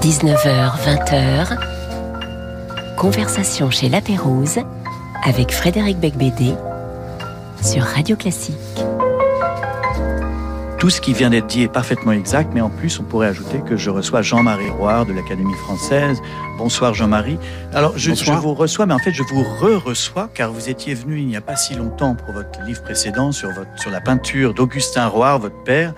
19h, 20h, conversation chez La Pérouse avec Frédéric Becbédé sur Radio Classique. Tout ce qui vient d'être dit est parfaitement exact, mais en plus, on pourrait ajouter que je reçois Jean-Marie Roire de l'Académie française. Bonsoir Jean-Marie. Alors, je, je, vous reçois, mais en fait, je vous re-reçois, car vous étiez venu il n'y a pas si longtemps pour votre livre précédent sur, votre, sur la peinture d'Augustin Roire, votre père.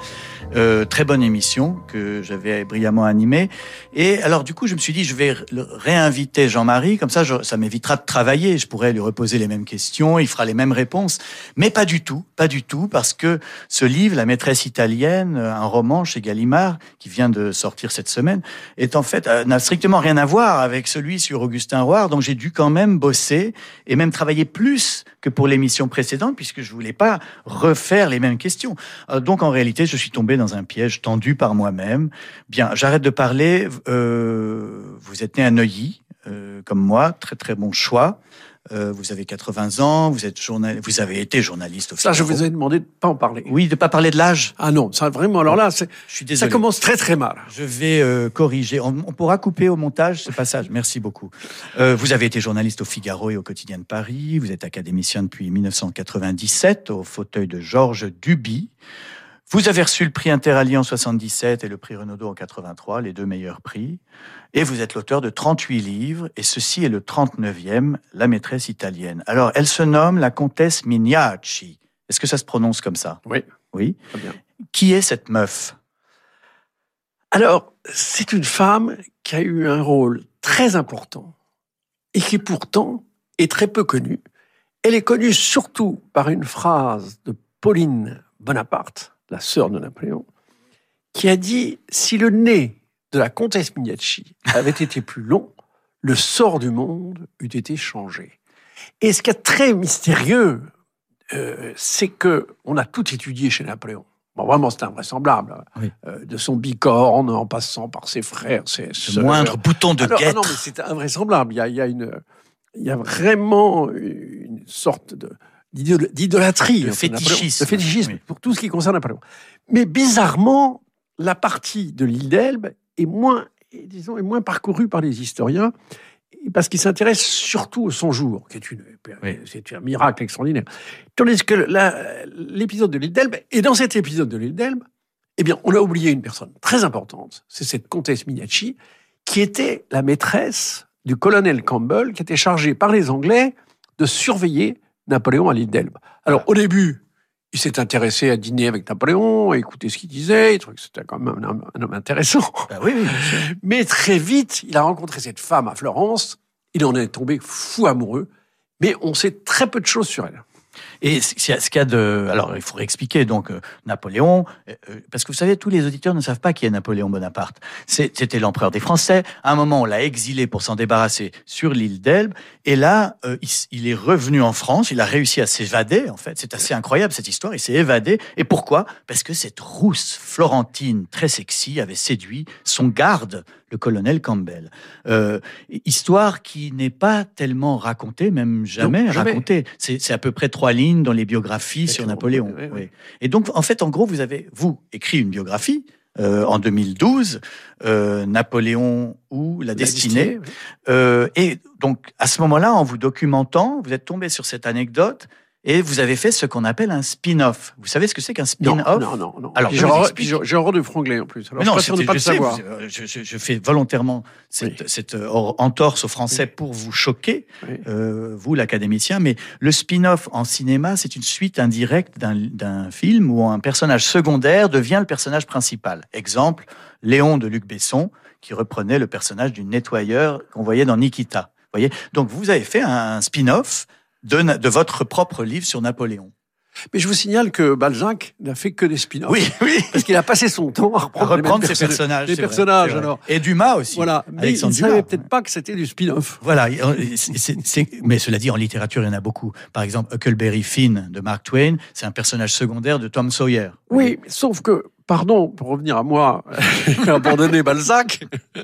Euh, très bonne émission que j'avais brillamment animée. Et alors du coup, je me suis dit, je vais réinviter Jean-Marie, comme ça, je, ça m'évitera de travailler. Je pourrais lui reposer les mêmes questions, il fera les mêmes réponses. Mais pas du tout, pas du tout, parce que ce livre, La maîtresse italienne, un roman chez Gallimard, qui vient de sortir cette semaine, est en fait euh, n'a strictement rien à voir avec celui sur Augustin Roire. Donc j'ai dû quand même bosser et même travailler plus que pour l'émission précédente, puisque je voulais pas refaire les mêmes questions. Euh, donc en réalité, je suis tombé dans un piège tendu par moi-même. Bien, j'arrête de parler. Euh, vous êtes né à Neuilly, euh, comme moi, très très bon choix. Euh, vous avez 80 ans, vous êtes journal... vous avez été journaliste. Au ça, je vous ai demandé de pas en parler. Oui, de pas parler de l'âge? Ah non, ça vraiment. Alors là, c'est, je suis désolé. Ça commence très très mal. Je vais euh, corriger. On, on, pourra couper au montage ce passage. Merci beaucoup. Euh, vous avez été journaliste au Figaro et au Quotidien de Paris. Vous êtes académicien depuis 1997 au fauteuil de Georges Duby. Vous avez reçu le prix Interallié en 77 et le prix Renaudot en 83, les deux meilleurs prix. Et vous êtes l'auteur de 38 livres, et ceci est le 39e, La maîtresse italienne. Alors, elle se nomme la comtesse Mignacci. Est-ce que ça se prononce comme ça? Oui. Oui. Très bien. Qui est cette meuf? Alors, c'est une femme qui a eu un rôle très important et qui pourtant est très peu connue. Elle est connue surtout par une phrase de Pauline Bonaparte, la sœur de Napoléon, qui a dit si le nez de la comtesse Mignacci avait été plus long, le sort du monde eût été changé. Et ce qui est très mystérieux, euh, c'est que on a tout étudié chez Napoléon. Bon, vraiment, c'est invraisemblable. Oui. Euh, de son bicorne, en passant par ses frères, ses Le moindre bouton de Alors, ah guêtre. non, mais c'est invraisemblable. Il y a, il y a une, il y a vraiment une sorte de d'idolâtrie. Napoléon. fétichisme. De fétichisme Oui. pour tout ce qui concerne Napoléon. Mais bizarrement, la partie de l'île d'Elbe est moins, disons, est moins parcourue par les historiens parce qu'ils s'intéressent surtout au 100 jours, qui est une, Oui. c'est un miracle extraordinaire. Tandis que l'épisode de l'île d'Elbe, et dans cet épisode de l'île d'Elbe, eh bien, on a oublié une personne très importante, c'est cette comtesse Mignacci, qui était la maîtresse du colonel Campbell, qui était chargé par les Anglais de surveiller Napoléon à l'île d'Elbe. Alors, au début, il s'est intéressé à dîner avec Napoléon, à écouter ce qu'il disait, il trouvait que c'était quand même un homme, un homme intéressant. Bah oui, oui. Mais très vite, il a rencontré cette femme à Florence, il en est tombé fou amoureux, mais on sait très peu de choses sur elle. Et ce qu'il y a de, alors il faudrait expliquer donc euh, Napoléon, euh, euh, parce que vous savez tous les auditeurs ne savent pas qui est Napoléon Bonaparte. C'était l'empereur des Français. À un moment, on l'a exilé pour s'en débarrasser sur l'île d'Elbe, et là, il est revenu en France. Il a réussi à s'évader. En fait, c'est assez incroyable cette histoire. Il s'est évadé. Et pourquoi? Parce que cette rousse florentine très sexy avait séduit son garde, le colonel Campbell. Euh, histoire qui n'est pas tellement racontée, même jamais, jamais. racontée. C'est à peu près trois lignes dans les biographies sur. Napoléon. Oui, oui, oui. oui. Et donc, en fait, en gros, vous avez, vous, écrit une biographie euh, en 2012, euh, Napoléon ou La Destinée. destinée, oui. Euh, et donc, à ce moment-là, en vous documentant, vous êtes tombé sur cette anecdote et vous avez fait ce qu'on appelle un spin-off. Vous savez ce que c'est qu'un Non, spin-off? non, non, non. Alors, je vous j'ai- horreur de Franglais en plus. Alors, Mais je non, suis pas sûr de c'était- pas je le sais, savoir. vous- euh, je, je- je fais volontairement cette, cette, euh, or- entorse au français pour vous choquer, Oui. euh, vous l'académicien, mais le spin-off en cinéma, c'est une suite indirecte d'un- d'un film où un personnage secondaire devient le personnage principal. Exemple, Léon de Luc Besson, qui reprenait le personnage du nettoyeur qu'on voyait dans Nikita. Voyez? Donc vous avez fait un spin-off de, votre propre livre sur Napoléon. Mais je vous signale que Balzac n'a fait que des spin-offs. Oui, oui. Parce qu'il a passé son temps à À reprendre, mêmes reprendre ces personnages. Les personnages, vrai. alors. Et Dumas aussi. Voilà. Mais il ne savait peut-être pas que c'était du spin-off. Voilà, c'est- mais cela dit, en littérature, il y en a beaucoup. Par exemple, Huckleberry Finn de Mark Twain, c'est un personnage secondaire de Tom Sawyer. Oui, sauf que, pardon, pour revenir à moi, j'ai abandonné Balzac.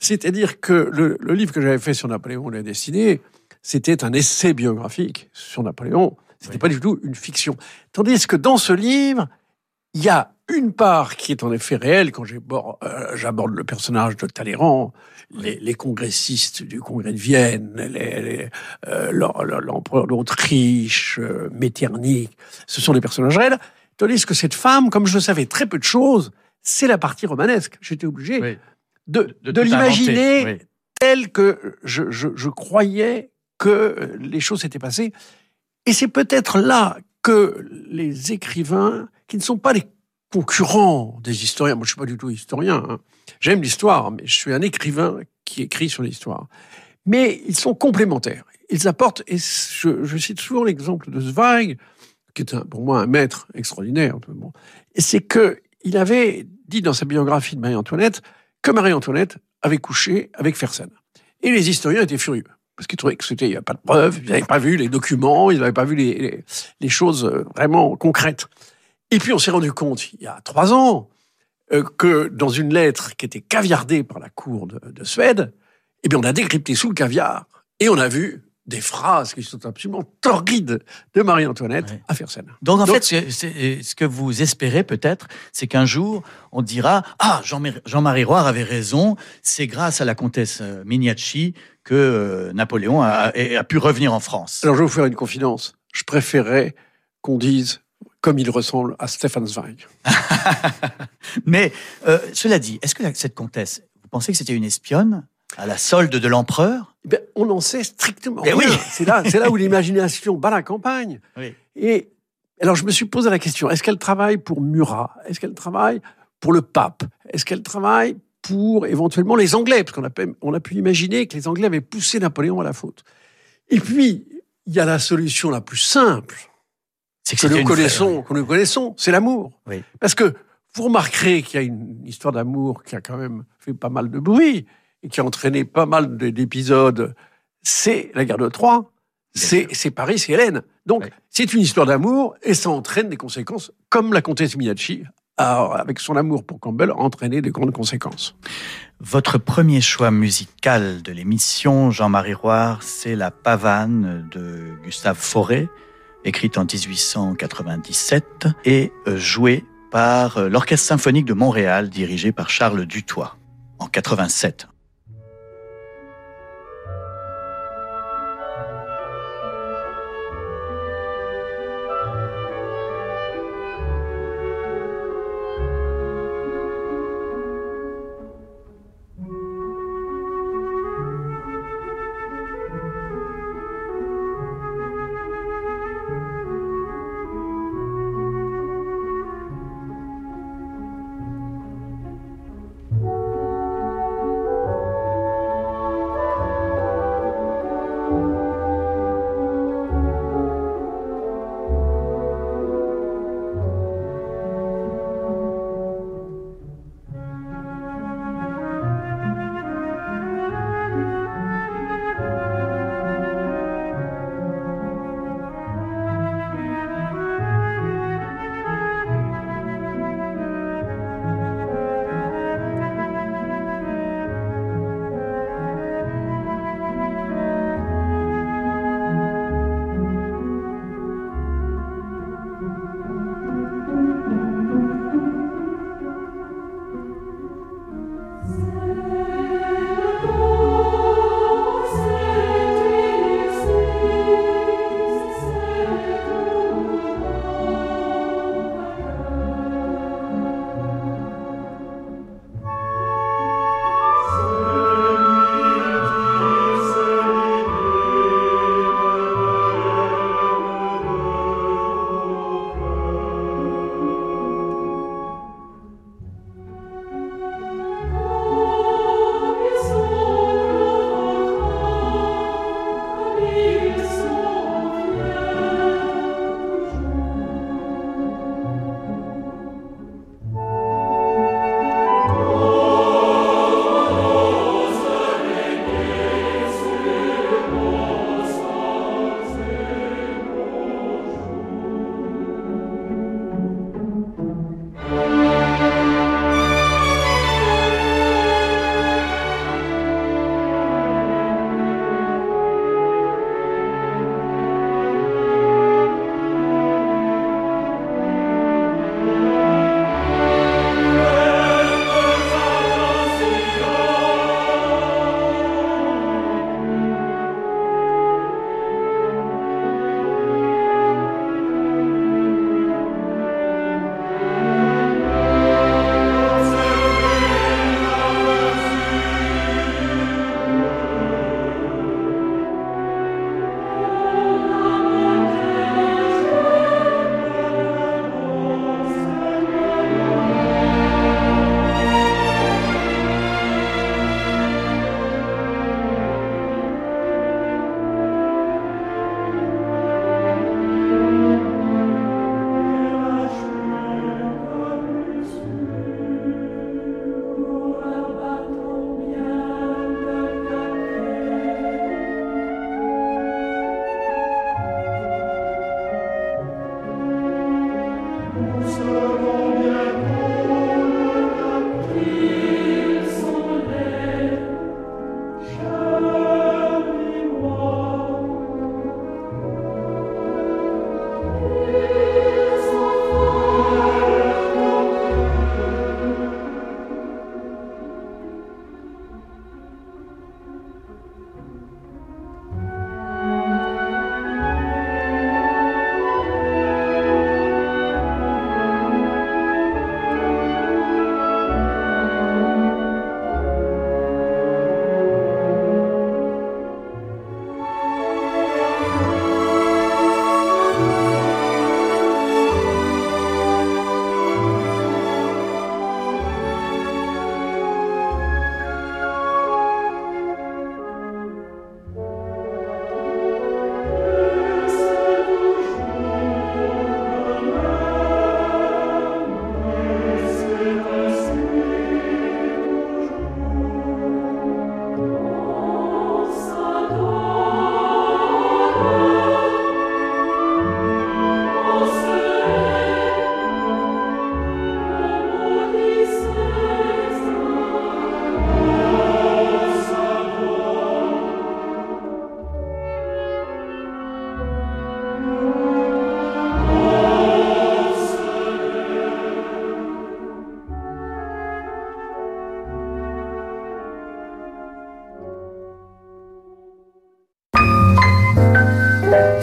C'est-à-dire que le, le livre que j'avais fait sur Napoléon la destinée, c'était un essai biographique sur Napoléon. C'était Oui. pas du tout une fiction. Tandis que dans ce livre, il y a une part qui est en effet réelle quand euh, j'aborde le personnage de Talleyrand, les, congressistes du congrès de Vienne, euh, l'empereur d'Autriche, euh, Metternich, ce sont des personnages réels. Tandis que cette femme, comme je savais très peu de choses, c'est la partie romanesque. J'étais obligé de, de, l'imaginer telle que je, croyais que les choses s'étaient passées. Et c'est peut-être là que les écrivains, qui ne sont pas les concurrents des historiens, moi je suis pas du tout historien, hein. j'aime l'histoire, mais je suis un écrivain qui écrit sur l'histoire. Mais ils sont complémentaires. Ils apportent, et je, cite souvent l'exemple de Zweig, qui est pour moi un maître extraordinaire, c'est que il avait dit dans sa biographie de Marie-Antoinette que Marie-Antoinette avait couché avec Fersen. Et les historiens étaient furieux parce qu'ils trouvaient que c'était, il n'y avait pas de preuves, ils n'avaient pas vu les documents, ils n'avaient pas vu les, les, choses euh, vraiment concrètes. Et puis on s'est rendu compte, il y a trois ans, euh, que dans une lettre qui était caviardée par la cour de, de Suède, eh bien on a décrypté sous le caviar et on a vu des phrases qui sont absolument torrides de Marie-Antoinette à Fersen. Donc en fait, ce que vous espérez peut-être, c'est qu'un jour, on dira « Ah, Jean-Marie Roire avait raison, c'est grâce à la comtesse euh, Mignacci que euh, Napoléon a, pu revenir en France. » Alors je vais vous faire une confidence. Je préférerais qu'on dise comme il ressemble à Stefan Zweig. Mais euh, cela dit, est-ce que cette comtesse, vous pensez que c'était une espionne à la solde de l'empereur? Eh On en sait strictement rien. Oui. C'est là, c'est là où l'imagination bat la campagne. Et alors je me suis posé la question est-ce qu'elle travaille pour Murat? Est-ce qu'elle travaille pour le pape? Est-ce qu'elle travaille pour éventuellement les Anglais Parce qu'on a, on a pu imaginer que les Anglais avaient poussé Napoléon à la faute. Et puis, il y a la solution la plus simple c'est que, nous connaissons, que nous connaissons, c'est l'amour. Parce que vous remarquerez qu'il y a une histoire d'amour qui a quand même fait pas mal de bruit et qui a entraîné pas mal d'épisodes, c'est la guerre de Troie, c'est Paris, c'est Hélène. Donc, c'est une histoire d'amour et ça entraîne des conséquences, comme la comtesse Avec son amour pour Campbell, entraîné des grandes conséquences. Votre premier choix musical de l'émission, Jean-Marie Roire, c'est La Pavane de Gustave Fauré, écrite en 1897 et euh, jouée par euh, l'Orchestre symphonique de Montréal, dirigé par Charles Dutoit, en 87.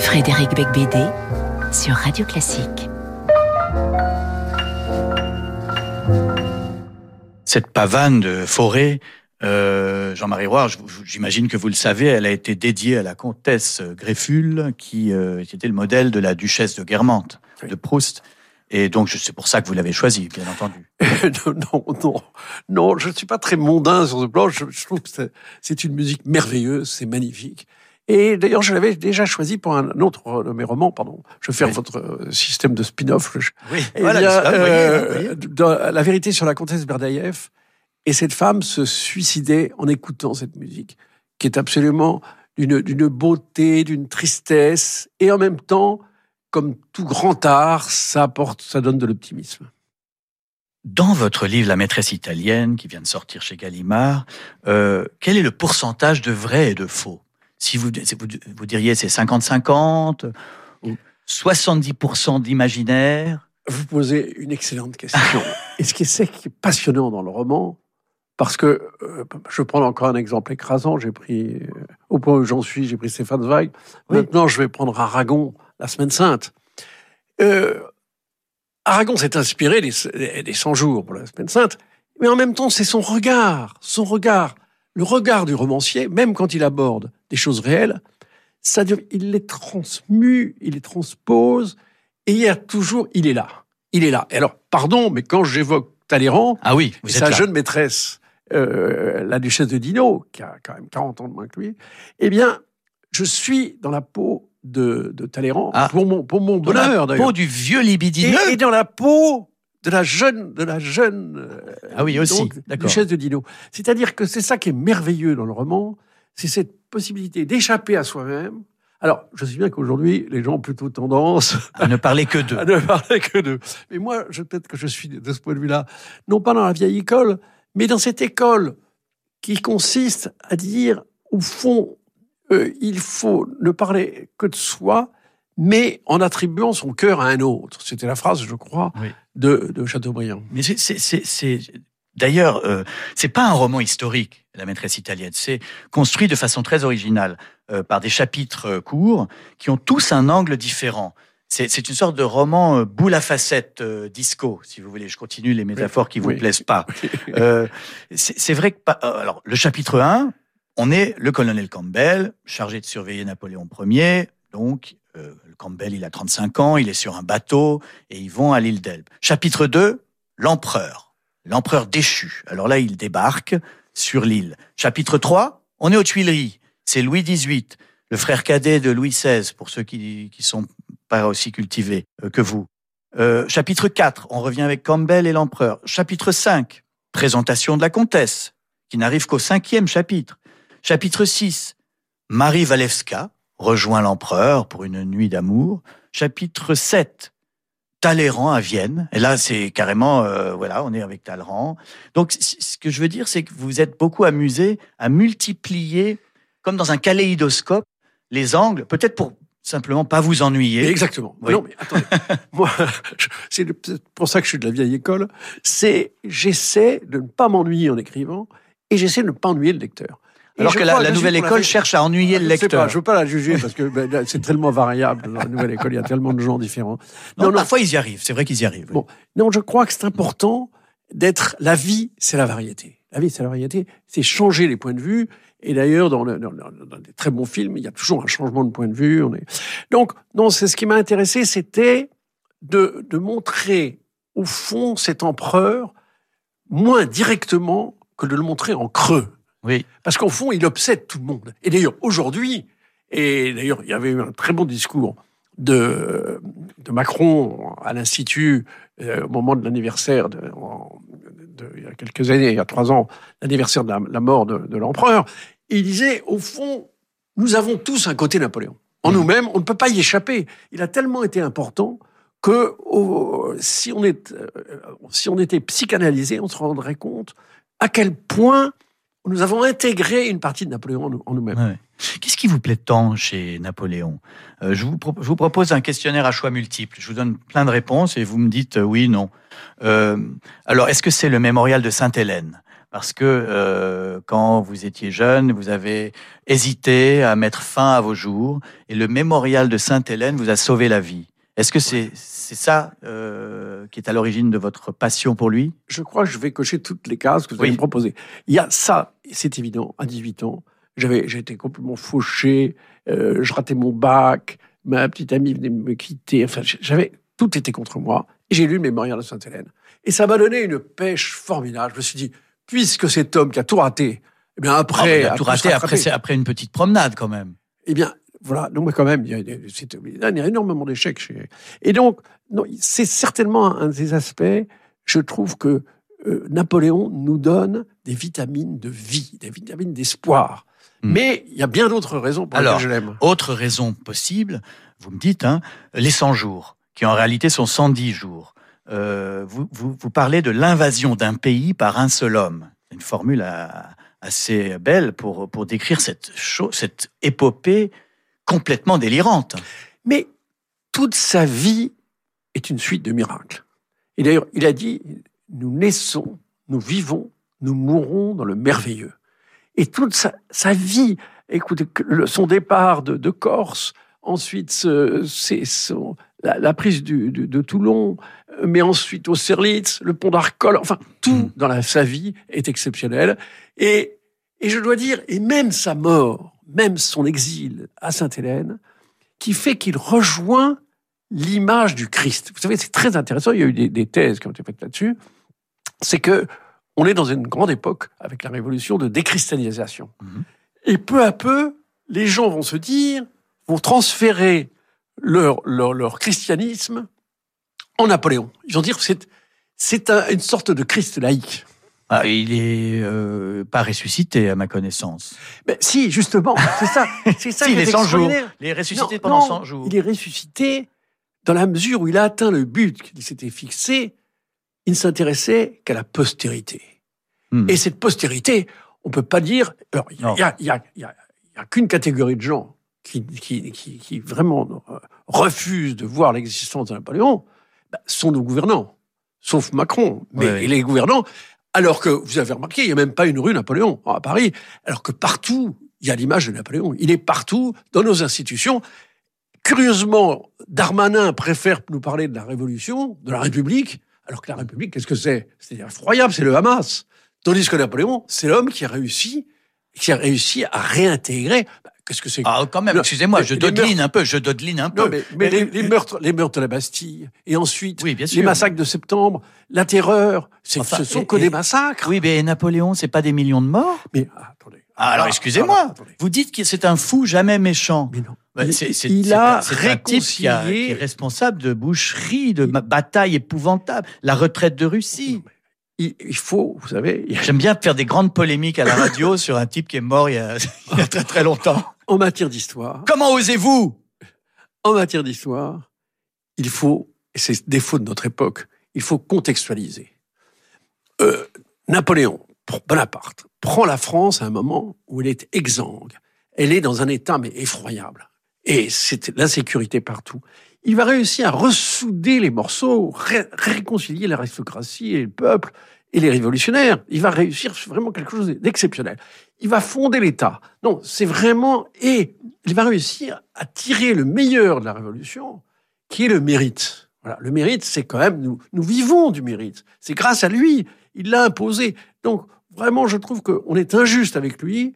Frédéric Becbédé sur Radio Classique. Cette pavane de forêt, euh, Jean-Marie Roy, j'imagine que vous le savez, elle a été dédiée à la comtesse Greffule, qui euh, était le modèle de la duchesse de Guermantes, de Proust. Et donc, c'est pour ça que vous l'avez choisi, bien entendu. non, non, non, je ne suis pas très mondain sur ce plan. Je, trouve que c'est une musique merveilleuse, c'est magnifique. Et d'ailleurs, je l'avais déjà choisi pour un autre de mes romans, pardon. Je fais votre euh, système de spin-off. Oui, voilà, euh, La vérité sur la comtesse Berdaïev. Et cette femme se suicidait en écoutant cette musique, qui est absolument d'une beauté, d'une tristesse, et en même temps, comme tout grand art, ça apporte, ça donne de l'optimisme. Dans votre livre La maîtresse italienne, qui vient de sortir chez Gallimard, euh, quel est le pourcentage de vrai et de faux? Si vous, vous, diriez c'est 50-50 ou 70% d'imaginaire Vous posez une excellente question. et ce qui est, passionnant dans le roman, parce que euh, je prends encore un exemple écrasant, j'ai pris, euh, au point où j'en suis, j'ai pris Stéphane Zweig. Maintenant, je vais prendre Aragon la semaine sainte. Euh, Aragon s'est inspiré des, des 100 jours pour la semaine sainte, mais en même temps, c'est son regard, son regard, le regard du romancier, même quand il aborde des choses réelles, ça, il les transmue, il les transpose, et il y a toujours, il est là, il est là. Et alors, pardon, mais quand j'évoque Talleyrand, ah oui, sa jeune maîtresse, euh, la duchesse de Dino, qui a quand même 40 ans de moins que lui, eh bien, je suis dans la peau de, de Talleyrand ah. pour mon, pour mon bonheur. Dans la peau du vieux libidineux et, dans la peau de la jeune, de la jeune euh, ah oui, aussi, duchesse de Dino. C'est-à-dire que c'est ça qui est merveilleux dans le roman, c'est cette possibilité d'échapper à soi-même. Alors, je sais bien qu'aujourd'hui, les gens ont plutôt tendance à ne parler que d'eux. à ne parler que d'eux. Mais moi, peut-être que je suis de ce point de vue-là, non pas dans la vieille école, mais dans cette école qui consiste à dire, au fond, euh, il faut ne parler que de soi, mais en attribuant son cœur à un autre. C'était la phrase, je crois, de, de, Chateaubriand. Mais c'est D'ailleurs, euh, c'est pas un roman historique, La maîtresse italienne. C'est construit de façon très originale euh, par des chapitres euh, courts qui ont tous un angle différent. C'est une sorte de roman boule à facettes disco, si vous voulez. Je continue les métaphores qui vous plaisent pas. c'est vrai que alors le chapitre 1, on est le colonel Campbell, chargé de surveiller Napoléon Ier. Donc, euh, Campbell, il a 35 ans, il est sur un bateau et ils vont à l'île d'Elbe. Chapitre 2, l'empereur. L'empereur déchu. Alors là, il débarque sur l'île. Chapitre 3, on est aux Tuileries. C'est Louis XVIII, le frère cadet de Louis XVI, pour ceux qui qui sont pas aussi cultivés euh, que vous. Euh, chapitre 4, on revient avec Campbell et l'empereur. Chapitre 5, présentation de la comtesse, qui n'arrive qu'au cinquième chapitre. Chapitre 6. Marie Walewska rejoint l'empereur pour une nuit d'amour. Chapitre 7. Talleyrand à Vienne. Et là, c'est carrément, euh, voilà, on est avec Talleyrand. Donc, ce que je veux dire, c'est que vous êtes beaucoup amusé à multiplier, comme dans un kaléidoscope, les angles, peut-être pour simplement pas vous ennuyer. Exactement. Non, mais attendez. Moi, c'est pour ça que je suis de la vieille école. C'est, j'essaie de ne pas m'ennuyer en écrivant et j'essaie de ne pas ennuyer le lecteur. Alors que la, nouvelle école cherche à ennuyer le lecteur. je ne veux pas la juger parce que ben, c'est tellement variable. Dans la nouvelle école, il y a tellement de gens différents. Non, parfois ils y arrivent. C'est vrai qu'ils y arrivent. Bon, non, je crois que c'est important d'être. La vie, c'est la variété. La vie, c'est la variété. C'est changer les points de vue. Et d'ailleurs, dans, dans, des très bons films, il y a toujours un changement de point de vue. On est... Donc, non, c'est ce qui m'a intéressé, c'était de, de montrer au fond cet empereur moins directement que de le montrer en creux. Oui. Parce qu'au fond, il obsède tout le monde. Et d'ailleurs, aujourd'hui, et d'ailleurs, il y avait eu un très bon discours de, de Macron à l'Institut euh, au moment de l'anniversaire, de, il y a quelques années, il y a trois ans, l'anniversaire de la, mort de, l'empereur. Il disait, au fond, nous avons tous un côté Napoléon. En mmh. nous-mêmes, on ne peut pas y échapper. Il a tellement été important que si, on est, euh, si on était psychanalysé, on se rendrait compte à quel point nous avons intégré une partie de Napoléon en nous-mêmes. Qu'est-ce qui vous plaît tant chez Napoléon? Euh, je, vous propose un questionnaire à choix multiples. Je vous donne plein de réponses et vous me dites euh, oui, non. Euh, alors, est-ce que c'est le mémorial de Sainte-Hélène? Parce que quand vous étiez jeune, vous avez hésité à mettre fin à vos jours, et le mémorial de Sainte-Hélène vous a sauvé la vie. Est-ce que c'est c'est ça euh, qui est à l'origine de votre passion pour lui? Je crois que je vais cocher toutes les cases que vous avez proposées. Il y a ça, c'est évident, à 18 ans, j'avais, j'étais complètement fauché, euh, je ratais mon bac, ma petite amie venait me quitter, enfin, j'avais, tout était contre moi. Et j'ai lu le mémorial de Sainte-Hélène. Et ça m'a donné une pêche formidable. Je me suis dit, puisque cet homme qui a tout raté, eh bien après, oh, a tout raté après, après une petite promenade quand même. Eh bien, voilà. Donc, quand même, il y a, il y a énormément d'échecs. Chez... Et donc, c'est certainement un des aspects. Je trouve que euh, Napoléon nous donne des vitamines de vie, des vitamines d'espoir. Hmm. Mais il y a bien d'autres raisons pour lesquelles je l'aime. Autre raison possible, vous me dites, hein, les 100 jours, qui en réalité sont 110 jours. Euh, vous, vous, vous, parlez de l'invasion d'un pays par un seul homme. Une formule assez belle pour, pour décrire cette, cette épopée complètement délirante. Mais toute sa vie est une suite de miracles. Et d'ailleurs, il a dit, nous naissons, nous vivons, nous mourrons dans le merveilleux. Et toute sa, vie, écoutez, son départ de, Corse, ensuite la, prise de Toulon, mais ensuite Austerlitz, le pont d'Arcole, enfin tout mm. dans sa vie est exceptionnel. Et, et je dois dire, et même sa mort, même son exil à Sainte-Hélène, qui fait qu'il rejoint l'image du Christ. Vous savez, c'est très intéressant. Il y a eu des, thèses qui ont été faites là-dessus. C'est que on est dans une grande époque avec la révolution de déchristianisation. Mhm. Et peu à peu, les gens vont se dire, vont transférer leur, leur, christianisme en Napoléon. Ils vont dire c'est c'est une sorte de Christ laïque. Ah, il est euh, pas ressuscité à ma connaissance. Mais si, justement, c'est ça. C'est ça. si, il est 100 jours. Il est ressuscité pendant 100 jours. Il est ressuscité dans la mesure où il a atteint le but qu'il s'était fixé. Il ne s'intéressait qu'à la postérité. Hmm. Et cette postérité, on peut pas dire. il y a, y a, y a, qu'une catégorie de gens qui, qui, qui, qui vraiment euh, refusent de voir l'existence de Napoléon, bah, sont nos gouvernants sauf Macron. Mais les gouvernants, alors que, vous avez remarqué, il n'y a même pas une rue Napoléon à Paris, alors que partout, il y a l'image de Napoléon. Il est partout dans nos institutions. Curieusement, Darmanin préfère nous parler de la Révolution, de la République, alors que la République, qu'est-ce que c'est? C'est effroyable, c'est le Hamas. Tandis que Napoléon, c'est l'homme qui a réussi, qui a réussi à réintégrer Qu'est-ce que c'est Ah, quand même, excusez-moi, je dodeline un peu, je dodeline un peu. Non, mais, les, meurtres, les meurtres de la Bastille, et ensuite les massacres de septembre, la terreur, ce sont que des massacres. Oui, mais Napoléon, c'est pas des millions de morts Mais ah, attendez. Ah, alors, excusez-moi, vous dites que c'est un fou jamais méchant. Mais non. C'est, il a réconcilié... un type qui, est responsable de boucheries, de batailles épouvantables, la retraite de Russie il faut, vous savez. J'aime bien faire des grandes polémiques à la radio sur un type qui est mort il y a, très très longtemps. En matière d'histoire. Comment osez-vous En matière d'histoire, il faut, et c'est défaut de notre époque, il faut contextualiser. Euh, Napoléon, Bonaparte, prend la France à un moment où elle est exsangue. Elle est dans un état mais effroyable. Et c'est l'insécurité partout. Il va réussir à ressouder les morceaux, réconcilier l'aristocratie et le peuple et les révolutionnaires. Il va réussir vraiment quelque chose d'exceptionnel. Il va fonder l'État. Non, c'est vraiment et il va réussir à tirer le meilleur de la révolution, qui est le mérite. Voilà, le mérite, c'est quand même nous, nous vivons du mérite. C'est grâce à lui, il l'a imposé. Donc vraiment, je trouve qu'on est injuste avec lui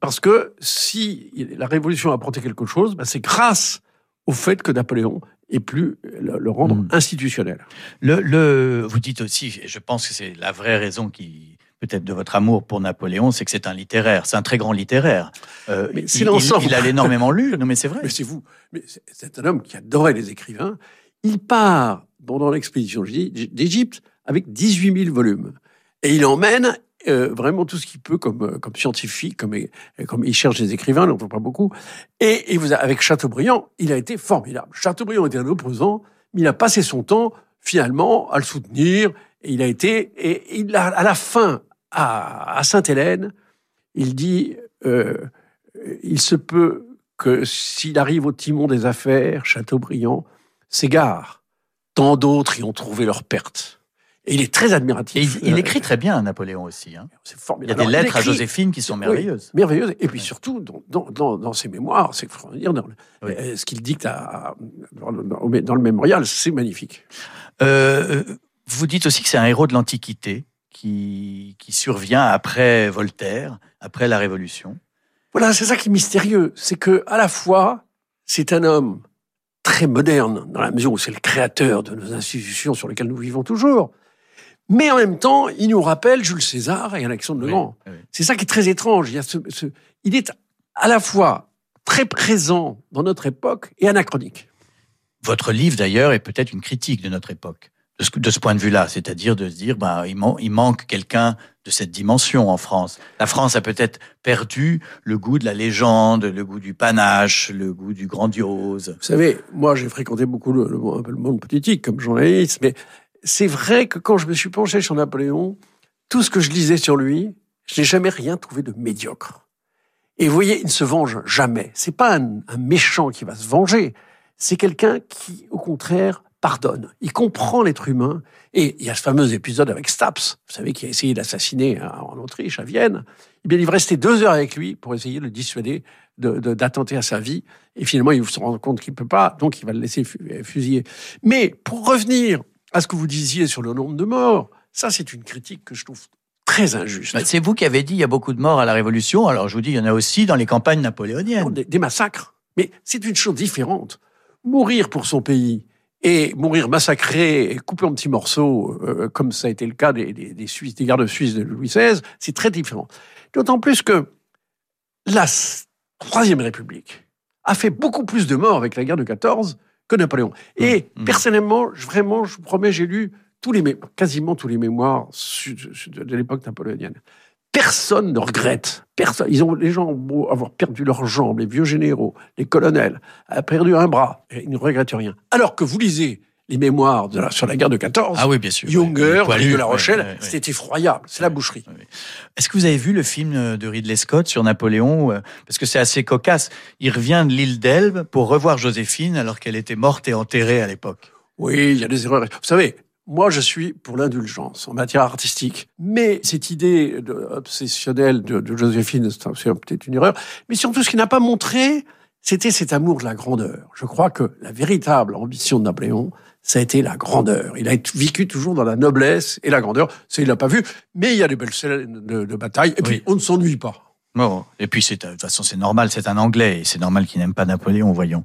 parce que si la révolution a apporté quelque chose, ben c'est grâce au fait que Napoléon ait plus le, rendre hmm. institutionnel. Le, vous dites aussi, et je pense que c'est la vraie raison qui peut-être de votre amour pour Napoléon, c'est que c'est un littéraire, c'est un très grand littéraire. Euh, mais il, il, a énormément lu, non mais c'est vrai. Mais c'est vous, mais c'est un homme qui adorait les écrivains. Il part pendant l'expédition d'Égypte avec 18 000 volumes. Et il emmène euh, vraiment tout ce qu'il peut comme, euh, scientifique, comme, euh, comme il cherche des écrivains, n'en pas beaucoup. Et, avec Chateaubriand, il a été formidable. Chateaubriand était un opposant, mais il a passé son temps finalement à le soutenir. Et il a été, et il a, à la fin, à, Sainte-Hélène, il dit, il se peut que s'il arrive au timon des affaires, Chateaubriand s'égare. Tant d'autres y ont trouvé leur perte. Et il est très admiratif. il, écrit très bien, Napoléon aussi. Hein. C'est formidable. Il y a des lettres à Joséphine qui sont merveilleuses. merveilleuses. Et puis surtout, dans, ses mémoires, c'est dire, euh, ce qu'il dicte à, dans, le, mémorial, c'est magnifique. Euh, vous dites aussi que c'est un héros de l'Antiquité qui, qui survient après Voltaire, après la Révolution. Voilà, c'est ça qui est mystérieux. C'est que à la fois, c'est un homme très moderne, dans la mesure où c'est le créateur de nos institutions sur lesquelles nous vivons toujours. Mais en même temps, il nous rappelle Jules César et Alexandre le Grand. C'est ça qui est très étrange. Il, il est à la fois très présent dans notre époque et anachronique. Votre livre, d'ailleurs, est peut-être une critique de notre époque, de ce, de ce point de vue-là, c'est-à-dire de se dire, bah, il, il manque quelqu'un de cette dimension en France. La France a peut-être perdu le goût de la légende, le goût du panache, le goût du grandiose. Vous savez, moi, j'ai fréquenté beaucoup le, le, le monde politique comme journaliste, mais c'est vrai que quand je me suis penché sur Napoléon, tout ce que je lisais sur lui, je n'ai jamais rien trouvé de médiocre. Et vous voyez, il ne se venge jamais. C'est pas un, méchant qui va se venger. C'est quelqu'un qui, au contraire, pardonne. Il comprend l'être humain. Et il y a ce fameux épisode avec Staps, vous savez, qui a essayé d'assassiner en Autriche, à Vienne. Eh bien, il rester deux heures avec lui pour essayer de le dissuader d'attenter à sa vie. Et finalement, il se rend compte qu'il peut pas, donc il va le laisser fusiller. Mais pour revenir à ce que vous disiez sur le nombre de morts, ça c'est une critique que je trouve très injuste. C'est vous qui avez dit il y a beaucoup de morts à la Révolution. Alors je vous dis, il y en a aussi dans les campagnes napoléoniennes. des, massacres. Mais c'est une chose différente. Mourir pour son pays et mourir massacré et coupé en petits morceaux, euh, comme ça a été le cas des, des, Suisses, des gardes suisses de Louis XVI, c'est très différent. D'autant plus que la Troisième République a fait beaucoup plus de morts avec la guerre de 14 que Napoléon. Et mmh. personnellement, vraiment, je vous promets, j'ai lu tous les, quasiment tous les mémoires de l'époque napoléonienne. Personne ne regrette. Personne. Ils ont, les gens ont beau avoir perdu leurs jambes, les vieux généraux, les colonels, a perdu un bras, et ils ne regrettent rien. Alors que vous lisez les mémoires de la, sur la guerre de 14. Ah oui, bien sûr. Younger, de la Rochelle, c'était effroyable. C'est la boucherie. Est-ce que vous avez vu le film de Ridley Scott sur Napoléon euh, Parce que c'est assez cocasse. Il revient de l'île d'Elbe pour revoir Joséphine alors qu'elle était morte et enterrée à l'époque. Oui, il y a des erreurs. Vous savez, moi, je suis pour l'indulgence en matière artistique. Mais cette idée obsessionnelle de, de Joséphine, c'est peut-être une erreur. Mais surtout, ce qui n'a pas montré, c'était cet amour de la grandeur. Je crois que la véritable ambition de Napoléon, ça a été la grandeur. Il a vécu toujours dans la noblesse et la grandeur. Ça, il l'a pas vu. Mais il y a des belles scènes de, bataille. Et puis, on ne s'ennuie pas. Bon, et puis c'est de toute façon c'est normal, c'est un Anglais et c'est normal qu'il n'aime pas Napoléon, voyons.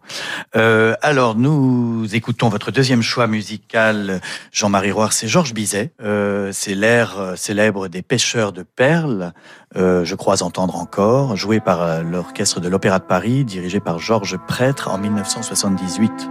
Euh, alors nous écoutons votre deuxième choix musical, Jean-Marie Roire, c'est Georges Bizet. Euh, c'est l'air euh, célèbre des pêcheurs de perles. Euh, je crois entendre encore, joué par euh, l'orchestre de l'Opéra de Paris, dirigé par Georges Prêtre en 1978.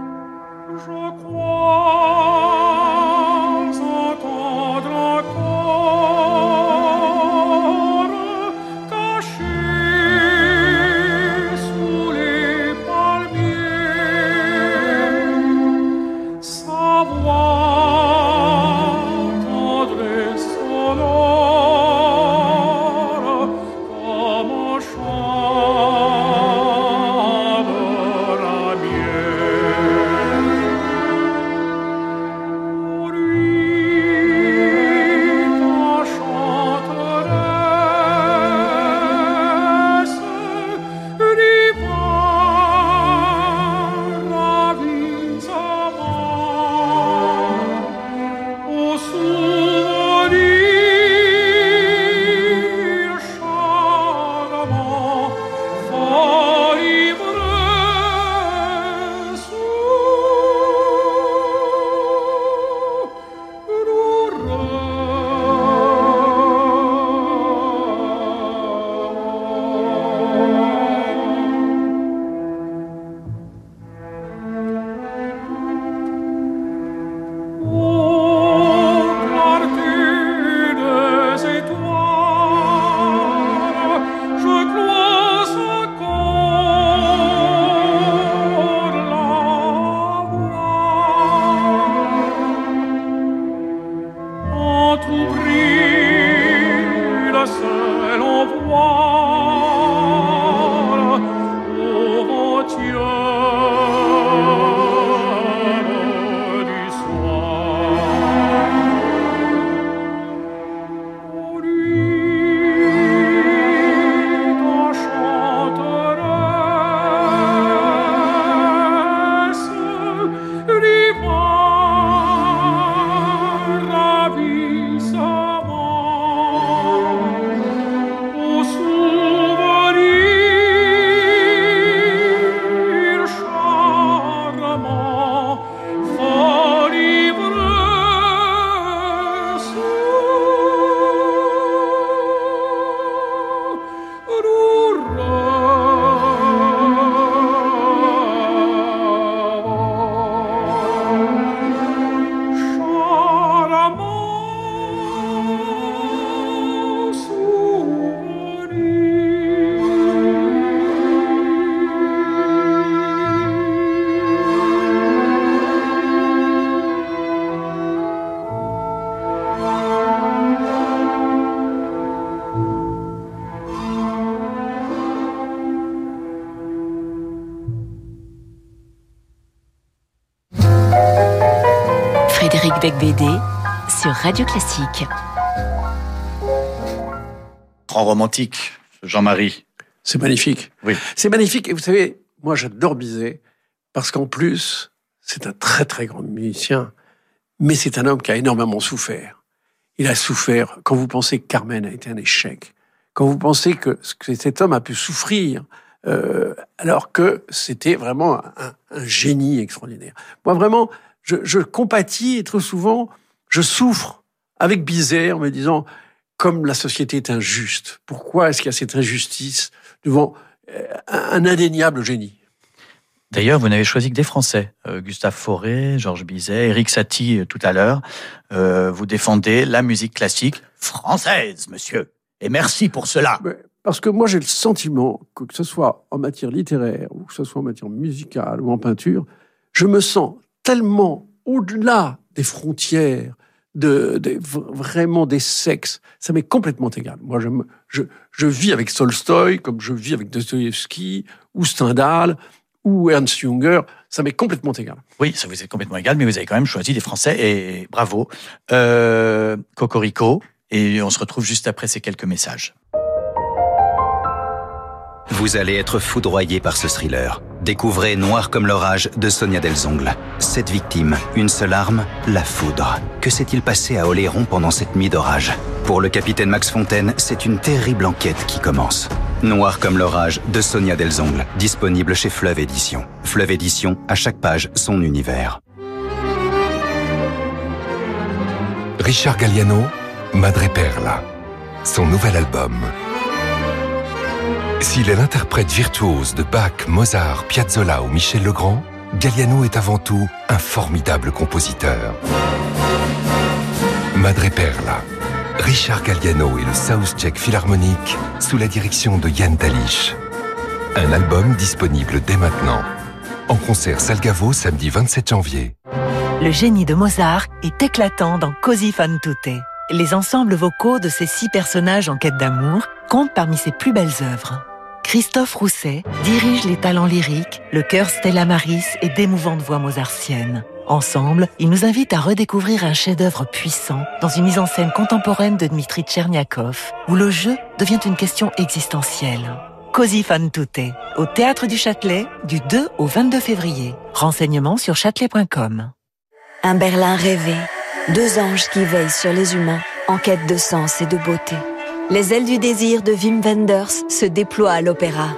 Radio Classique. Grand romantique, Jean-Marie. C'est magnifique. Oui. C'est magnifique. Et vous savez, moi j'adore Bizet parce qu'en plus, c'est un très très grand musicien, mais c'est un homme qui a énormément souffert. Il a souffert quand vous pensez que Carmen a été un échec, quand vous pensez que, cet homme a pu souffrir euh, alors que c'était vraiment un, génie extraordinaire. Moi, vraiment, je, je compatis et trop souvent, je souffre avec Bizet en me disant, comme la société est injuste, pourquoi est-ce qu'il y a cette injustice devant euh, un indéniable génie? D'ailleurs, vous n'avez choisi que des Français. Euh, Gustave Fauré, Georges Bizet, Eric Satie tout à l'heure. vous défendez la musique classique française, monsieur. Et merci pour cela. Parce que moi, j'ai le sentiment que, que ce soit en matière littéraire, ou que ce soit en matière musicale ou en peinture, je me sens tellement au-delà des frontières, de, vraiment des sexes. Ça m'est complètement égal. Moi, je, je, je, vis avec Tolstoï comme je vis avec Dostoïevski ou Stendhal ou Ernst Junger. Ça m'est complètement égal. Oui, ça vous est complètement égal, mais vous avez quand même choisi des Français et bravo. Euh, Cocorico. Et on se retrouve juste après ces quelques messages. Vous allez être foudroyé par ce thriller. Découvrez Noir comme l'orage de Sonia Delzongle. Cette victime, une seule arme, la foudre. Que s'est-il passé à Oléron pendant cette nuit d'orage? Pour le capitaine Max Fontaine, c'est une terrible enquête qui commence. Noir comme l'orage de Sonia Delzongle, disponible chez Fleuve Édition. Fleuve Édition, à chaque page, son univers. Richard Galliano, Madre Perla, son nouvel album. S'il est l'interprète virtuose de Bach, Mozart, Piazzolla ou Michel Legrand, Galliano est avant tout un formidable compositeur. Madre Perla, Richard Galliano et le South Czech Philharmonic sous la direction de Yann Dalish. Un album disponible dès maintenant. En concert Salgavo samedi 27 janvier. Le génie de Mozart est éclatant dans Così fan tutte. Les ensembles vocaux de ces six personnages en quête d'amour comptent parmi ses plus belles œuvres. Christophe Rousset dirige les talents lyriques, le chœur Stella Maris et d'émouvantes voix mozartiennes. Ensemble, ils nous invitent à redécouvrir un chef-d'œuvre puissant dans une mise en scène contemporaine de Dmitri Tcherniakov, où le jeu devient une question existentielle. Così fan tutte, au Théâtre du Châtelet, du 2 au 22 février. Renseignements sur châtelet.com. Un Berlin rêvé, deux anges qui veillent sur les humains, en quête de sens et de beauté. Les ailes du désir de Wim Wenders se déploient à l'opéra.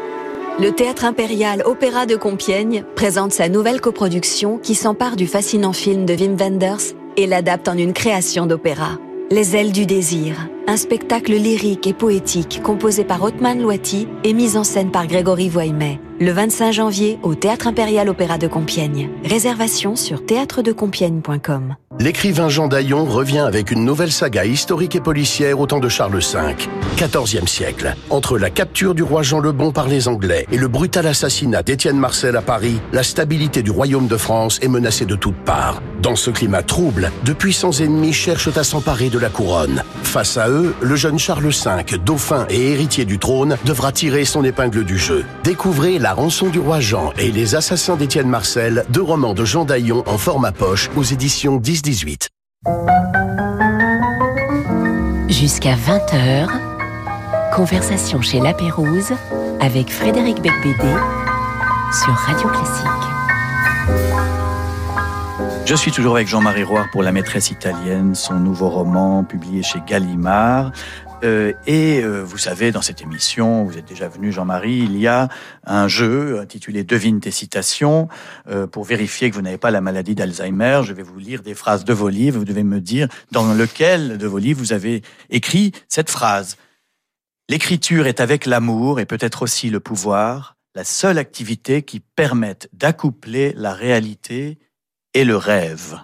Le Théâtre impérial Opéra de Compiègne présente sa nouvelle coproduction qui s'empare du fascinant film de Wim Wenders et l'adapte en une création d'opéra. Les ailes du désir, un spectacle lyrique et poétique composé par Othman Loati et mis en scène par Grégory Voimet. Le 25 janvier au Théâtre impérial Opéra de Compiègne. Réservation sur théâtredecompiègne.com. L'écrivain Jean Daillon revient avec une nouvelle saga historique et policière au temps de Charles V, 14e siècle. Entre la capture du roi Jean le Bon par les Anglais et le brutal assassinat d'Étienne Marcel à Paris, la stabilité du royaume de France est menacée de toutes parts. Dans ce climat trouble, de puissants ennemis cherchent à s'emparer de la couronne. Face à le jeune Charles V, dauphin et héritier du trône, devra tirer son épingle du jeu. Découvrez La rançon du roi Jean et Les assassins d'Étienne Marcel, deux romans de Jean Daillon en format poche aux éditions 10-18. Jusqu'à 20h, conversation chez La Pérouse avec Frédéric Becbédé sur Radio Classique. Je suis toujours avec Jean-Marie Roy pour La maîtresse italienne, son nouveau roman publié chez Gallimard. Euh, et euh, vous savez, dans cette émission, vous êtes déjà venu, Jean-Marie, il y a un jeu intitulé Devine tes citations. Euh, pour vérifier que vous n'avez pas la maladie d'Alzheimer, je vais vous lire des phrases de vos livres. Vous devez me dire dans lequel de vos livres vous avez écrit cette phrase. L'écriture est avec l'amour et peut-être aussi le pouvoir, la seule activité qui permette d'accoupler la réalité et le rêve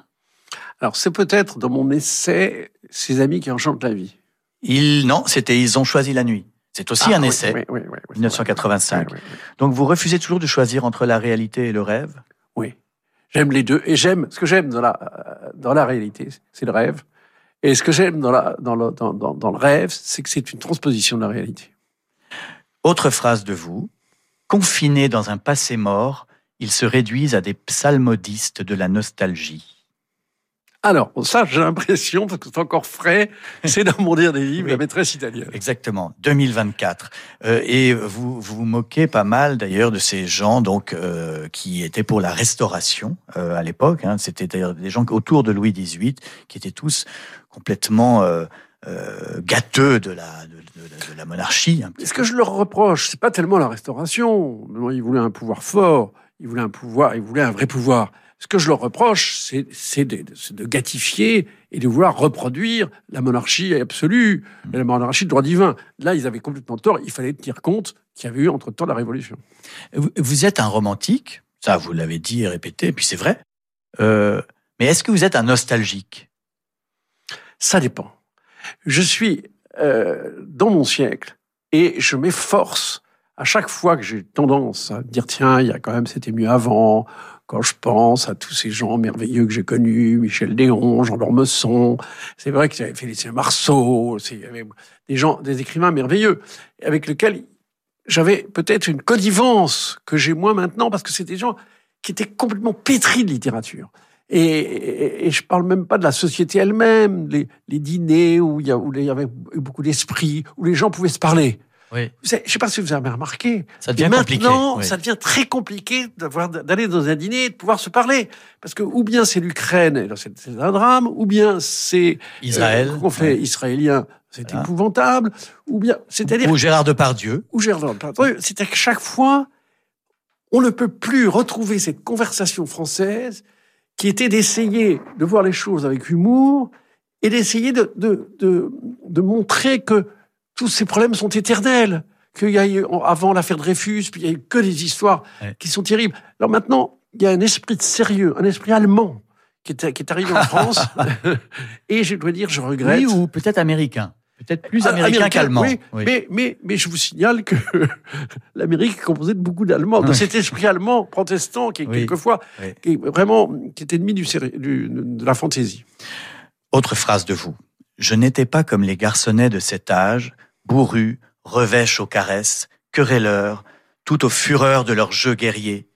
Alors, c'est peut-être dans mon essai Ces amis qui enchantent la vie. Ils, non, c'était Ils ont choisi la nuit. C'est aussi ah un essai, 1985. Donc vous refusez toujours de choisir entre la réalité et le rêve? Oui. J'aime les deux. Et j'aime, ce que j'aime dans la, dans la réalité, c'est le rêve. Et ce que j'aime dans, la, dans, le, dans, dans le rêve, c'est que c'est une transposition de la réalité. Autre phrase de vous. Confinés dans un passé mort, ils se réduisent à des psalmodistes de la nostalgie. alors, ça, j'ai l'impression, parce que c'est encore frais, c'est dans mon des livres, la maîtresse italienne. Exactement, 2024. Euh, et vous, vous moquez pas mal d'ailleurs de ces gens donc euh, qui étaient pour la restauration euh, à l'époque. Hein. C'était d'ailleurs des gens autour de Louis XVIII qui étaient tous complètement euh, gâteux de la, de, de, de la monarchie. Ce que je leur reproche, c'est pas tellement la restauration. Ils voulaient un pouvoir fort, ils voulaient un pouvoir, ils voulaient un vrai pouvoir. Ce que je leur reproche, c'est de, de, gatifier et de vouloir reproduire la monarchie absolue, mmh. la monarchie de droit divin. Là, ils avaient complètement tort. Il fallait tenir compte qu'il y avait eu entre-temps la Révolution. Vous êtes un romantique, ça vous l'avez dit et répété, et puis c'est vrai. Euh, mais est-ce que vous êtes un nostalgique? Ça dépend. Je suis euh, dans mon siècle et je m'efforce à chaque fois que j'ai tendance à dire tiens, il y a quand même c'était mieux avant, quand je pense à tous ces gens merveilleux que j'ai connus, Michel Déon, Jean d'Ormesson, c'est vrai que j'avais Félicien Marceau, il y avait des gens, des écrivains merveilleux, avec lesquels j'avais peut-être une connivence que j'ai moins maintenant, parce que c'était des gens qui étaient complètement pétris de littérature. Et, et, je parle même pas de la société elle-même, les, dîners y où il y avait beaucoup d'esprit, où les gens pouvaient se parler. Oui. Je ne sais pas si vous avez remarqué. Ça devient maintenant, compliqué. ça devient très compliqué d'aller dans un dîner et de pouvoir se parler. Parce que ou bien c'est l'Ukraine, c'est un drame, ou bien c'est Israël, euh, conflit ouais. israélien, c'est voilà. épouvantable, ou bien, c'est-à-dire ou Gérard Depardieu, ou Gérard Depardieu. C'est à que chaque fois, on ne peut plus retrouver cette conversation française qui était d'essayer de voir les choses avec humour et d'essayer de, de, de, de montrer que tous ces problèmes sont éternels. Qu'il y a eu, avant l'affaire Dreyfus, puis il y a eu que des histoires ouais. qui sont terribles. Alors maintenant, il y a un esprit de sérieux, un esprit allemand qui est, qui est arrivé en France. et je dois dire, je regrette. Oui, ou peut-être américain. Peut-être plus américain, américain qu'allemand. Oui, oui. Mais, mais, mais je vous signale que l'Amérique est composée de beaucoup d'Allemands. De cet esprit allemand protestant qui est oui. quelquefois qui est vraiment qui est ennemi du, du, de la fantaisie. Autre phrase de vous. Je n'étais pas comme les garçonnets de cet âge, bourrus, revêches aux caresses, querelleurs, tout aux fureurs de leur jeu guerrier.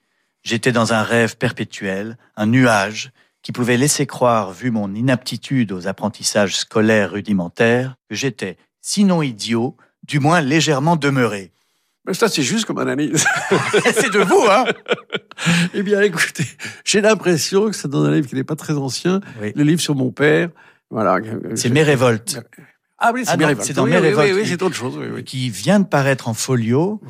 J'étais dans un rêve perpétuel, un nuage, qui pouvait laisser croire, vu mon inaptitude aux apprentissages scolaires rudimentaires, que j'étais, sinon idiot, du moins légèrement demeuré. Mais ça, c'est juste comme analyse. c'est de vous, hein Eh bien, écoutez, j'ai l'impression que c'est dans un livre qui n'est pas très ancien, oui. le livre sur mon père. Voilà. C'est Mes révoltes. Ah oui, c'est ah Mes. C'est dans oui, Mes oui, révoltes. Oui, oui, c'est autre chose. Oui, qui vient de paraître en folio.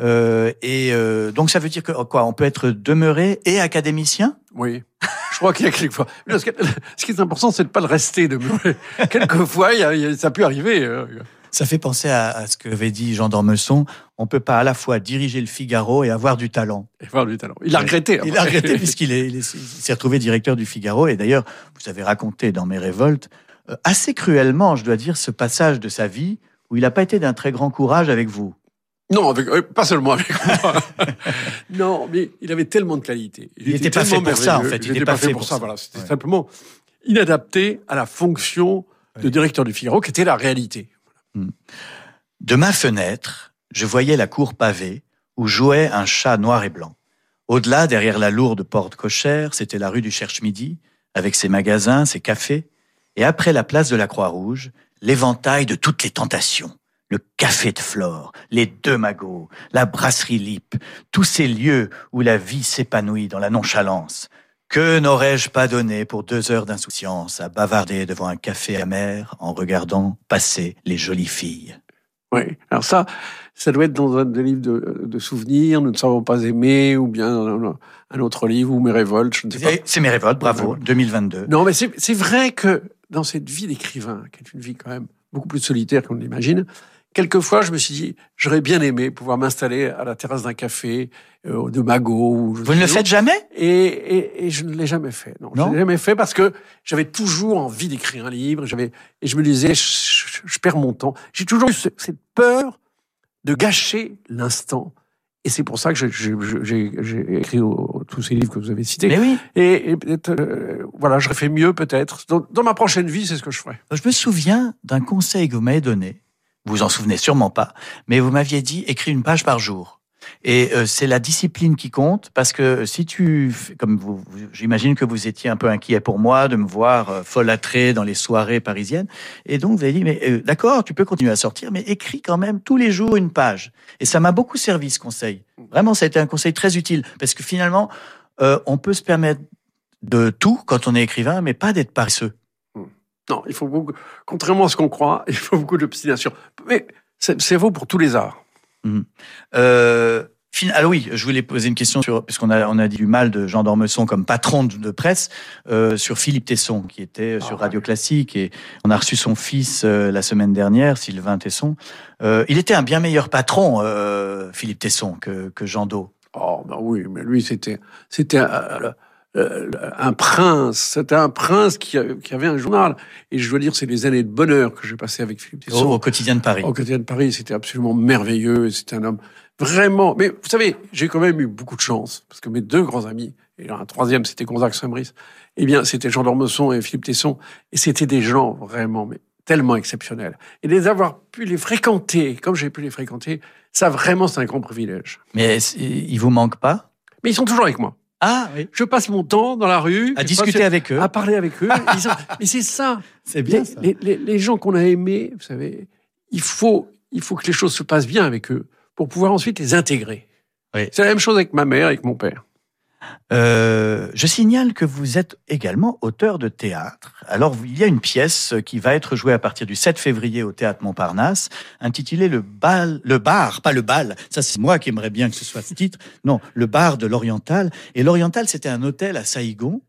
Euh, et euh, donc, ça veut dire que quoi On peut être demeuré et académicien? Oui. Je crois qu'il y a quelquefois. Ce qui est important, c'est de pas le rester demeuré. quelquefois, y a, y a, ça peut arriver. hein. Ça fait penser à, à ce que avait dit Jean d'Ormesson. On peut pas à la fois diriger le Figaro et avoir du talent. Et avoir du talent. Il a regretté. Il a regretté puisqu'il est, il s'est retrouvé directeur du Figaro. Et d'ailleurs, vous avez raconté dans mes révoltes euh, assez cruellement, je dois dire, ce passage de sa vie où il n'a pas été d'un très grand courage avec vous. Non, avec, euh, pas seulement avec moi. non, mais il avait tellement de qualités. Il n'était pas fait pour ça, en fait. Il n'était pas fait pour ça. Voilà, c'était ouais. simplement inadapté à la fonction de directeur du Figaro, qui était la réalité. Hmm. De ma fenêtre, je voyais la cour pavée où jouait un chat noir et blanc. Au-delà, derrière la lourde porte cochère, c'était la rue du Cherche-Midi, avec ses magasins, ses cafés, et après la place de la Croix-Rouge, l'éventail de toutes les tentations. Le café de Flore, les deux magots, la brasserie Lippe, tous ces lieux où la vie s'épanouit dans la nonchalance. Que n'aurais-je pas donné pour deux heures d'insouciance à bavarder devant un café amer en regardant passer les jolies filles? Oui, alors ça, ça doit être dans un livre de, de souvenirs, Nous ne savons pas aimer, ou bien un autre livre, ou Mes révoltes, je ne sais pas. C'est Mes révoltes, bravo, 2022. Non, mais c'est vrai que dans cette vie d'écrivain, qui est une vie quand même beaucoup plus solitaire qu'on l'imagine, quelquefois, je me suis dit, j'aurais bien aimé pouvoir m'installer à la terrasse d'un café euh, de Magot. Ou Vous ne le faites jamais? Et, et, et, je ne l'ai jamais fait. Non, non je ne l'ai jamais fait parce que j'avais toujours envie d'écrire un livre. J'avais et je me disais, je, je, je perds mon temps. J'ai toujours eu cette peur de gâcher l'instant. Et c'est pour ça que j'ai écrit au, tous ces livres que vous avez cités. Mais oui. Et, et euh, voilà, j'aurais fait mieux peut-être. Dans, dans, ma prochaine vie, c'est ce que je ferai. Je me souviens d'un conseil que vous m'avez donné. Vous en souvenez sûrement pas, mais vous m'aviez dit écris une page par jour. Et euh, c'est la discipline qui compte parce que si tu, comme vous, j'imagine que vous étiez un peu inquiet pour moi de me voir euh, folâtrer dans les soirées parisiennes. Et donc vous avez dit, mais euh, d'accord, tu peux continuer à sortir, mais écris quand même tous les jours une page. Et ça m'a beaucoup servi ce conseil. Vraiment, ça a été un conseil très utile parce que finalement, on peut se permettre de tout quand on est écrivain, mais pas d'être paresseux. Non, il faut beaucoup, contrairement à ce qu'on croit, il faut beaucoup d'obstination. Mais c'est vrai pour tous les arts. Euh, alors oui, je voulais poser une question sur, puisqu'on a, on a dit du mal de Jean d'Ormesson comme patron de, presse, euh, sur Philippe Tesson, qui était sur ah, Radio Classique, et on a reçu son fils euh, la semaine dernière, Sylvain Tesson. Euh, il était un bien meilleur patron, euh, Philippe Tesson, que, que Jean Do. Oh, ben oui, mais lui, c'était, c'était euh, un prince. C'était un prince qui, avait un journal. Et je dois dire, c'est des années de bonheur que j'ai passé avec Philippe Tesson. Au, quotidien de Paris. Au quotidien de Paris, c'était absolument merveilleux. C'était un homme vraiment. Mais vous savez, j'ai quand même eu beaucoup de chance parce que mes deux grands amis, et un troisième, c'était Gonzague Saint-Brice. Eh bien, c'était Jean d'Ormesson et Philippe Tesson. Et c'était des gens vraiment, mais tellement exceptionnels. Et les avoir pu les fréquenter, comme j'ai pu les fréquenter, ça vraiment, c'est un grand privilège. Mais ils vous manquent pas? Mais ils sont toujours avec moi. Ah, oui. Je passe mon temps dans la rue. À discuter avec eux. À parler avec eux. mais c'est ça. C'est bien les, ça. Les, gens qu'on a aimés, vous savez, il faut, il faut que les choses se passent bien avec eux pour pouvoir ensuite les intégrer. Oui. C'est la même chose avec ma mère, avec mon père. Euh, je signale que vous êtes également auteur de théâtre. Alors, il y a une pièce qui va être jouée à partir du 7 février au théâtre Montparnasse, intitulée Le bal, le bar, pas le bal. Ça, c'est moi qui aimerais bien que ce soit ce titre. Non, le bar de l'Oriental. Et l'Oriental, c'était un hôtel à Saïgon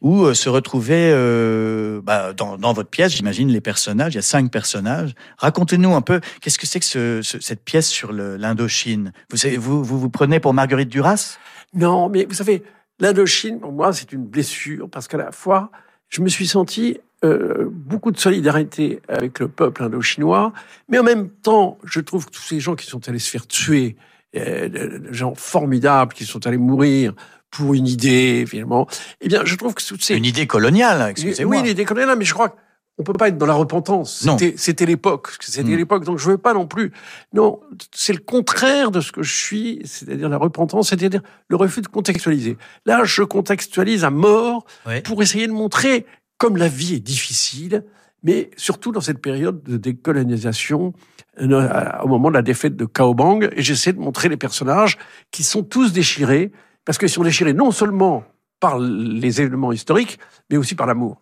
où euh, se retrouvaient, euh, bah, dans, votre pièce, j'imagine, les personnages. Il y a cinq personnages. Racontez-nous un peu, qu'est-ce que c'est que ce, cette pièce sur l'Indochine? Vous, vous, vous vous prenez pour Marguerite Duras? Non, mais vous savez, l'Indochine, pour moi, c'est une blessure parce qu'à la fois, je me suis senti euh, beaucoup de solidarité avec le peuple indo-chinois, mais en même temps, je trouve que tous ces gens qui sont allés se faire tuer, euh, des gens formidables qui sont allés mourir pour une idée, finalement, eh bien, je trouve que c'est... Une idée coloniale, excusez-moi. Oui, une idée coloniale, mais je crois que on peut pas être dans la repentance. C'était l'époque. C'était mm. l'époque. Donc je veux pas non plus. Non, c'est le contraire de ce que je suis, c'est-à-dire la repentance, c'est-à-dire le refus de contextualiser. Là, je contextualise à mort pour essayer de montrer comme la vie est difficile, mais surtout dans cette période de décolonisation, euh, au moment de la défaite de Kaobang, et j'essaie de montrer les personnages qui sont tous déchirés, parce qu'ils sont déchirés non seulement par les événements historiques, mais aussi par l'amour.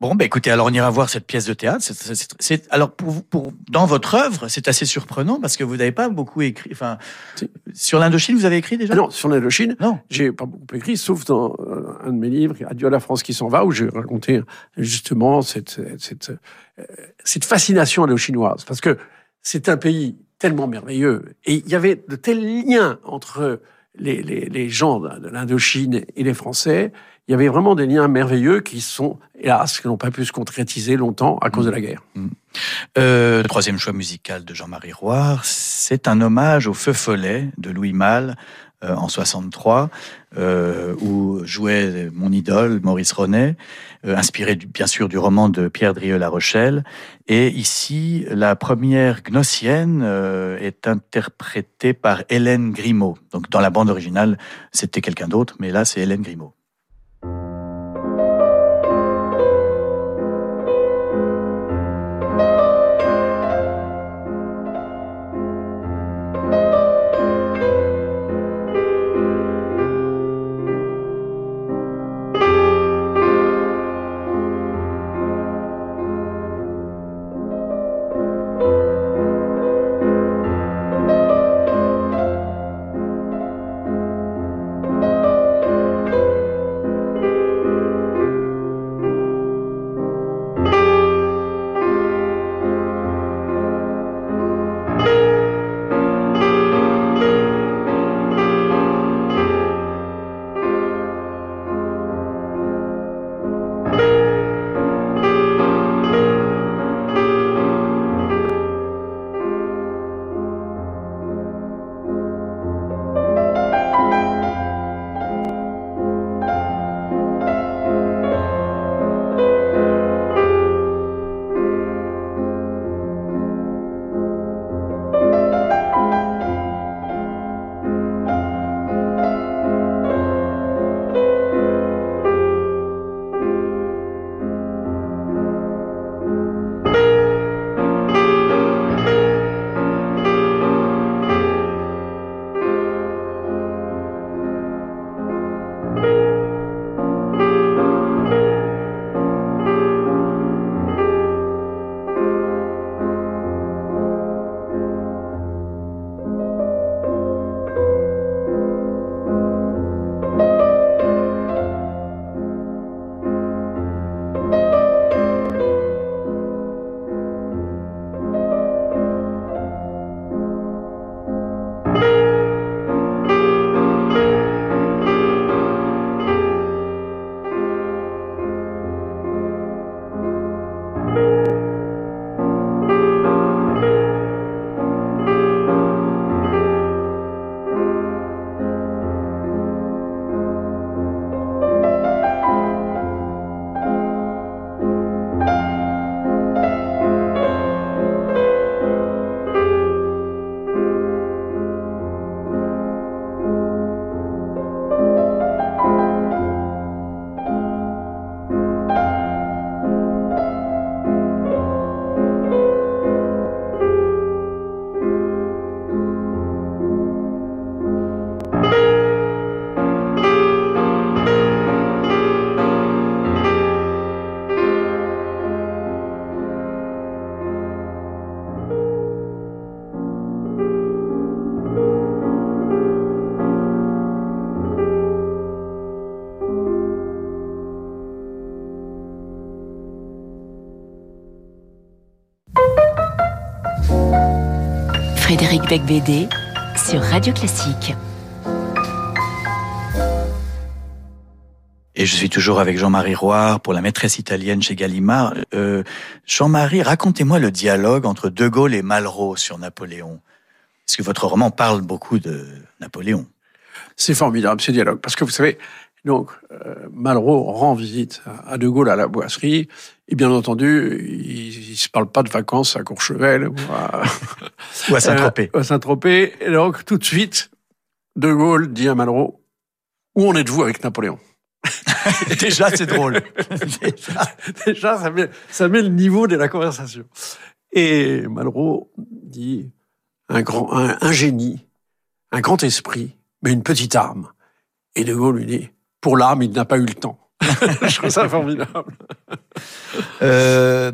Bon, bah écoutez, alors on ira voir cette pièce de théâtre. C'est, alors pour, pour dans votre œuvre, c'est assez surprenant parce que vous n'avez pas beaucoup écrit. Enfin, sur l'Indochine, vous avez écrit déjà? Non, sur l'Indochine, non, j'ai pas beaucoup écrit, sauf dans euh, un de mes livres, Adieu à la France qui s'en va, où j'ai raconté justement cette cette, euh, cette fascination indochinoise, parce que c'est un pays tellement merveilleux et il y avait de tels liens entre les, les, les gens de l'Indochine et les Français il y avait vraiment des liens merveilleux qui sont, hélas, qui n'ont pas pu se concrétiser longtemps à cause de la guerre. Mm. Euh, troisième choix musical de Jean-Marie Roire, c'est un hommage au Feu Follet de Louis Malle euh, en 63, euh, où jouait mon idole Maurice Ronet, euh, inspiré bien sûr du roman de Pierre Drieux-La Rochelle. Et ici, la première gnossienne est interprétée par Hélène Grimaud. Donc dans la bande originale, c'était quelqu'un d'autre, mais là c'est Hélène Grimaud. Becbédé sur Radio Classique. Et je suis toujours avec Jean-Marie Roire pour la maîtresse italienne chez Gallimard. Euh, Jean-Marie, racontez-moi le dialogue entre De Gaulle et Malraux sur Napoléon. Parce que votre roman parle beaucoup de Napoléon. C'est formidable ce dialogue, parce que vous savez, donc euh, Malraux rend visite à De Gaulle à la boisserie, et bien entendu, il, ne se parle pas de vacances à Courchevel ou à, ou à Saint-Tropez. Euh, à Saint-Tropez. Et donc tout de suite, De Gaulle dit à Malraux, où en êtes-vous avec Napoléon? Déjà, c'est drôle. déjà, ça, met, ça met le niveau de la conversation. Et Malraux dit un, grand, un, génie, un grand esprit, mais une petite arme. Et De Gaulle lui dit pour l'arme, il n'a pas eu le temps. Je trouve ça formidable. Euh,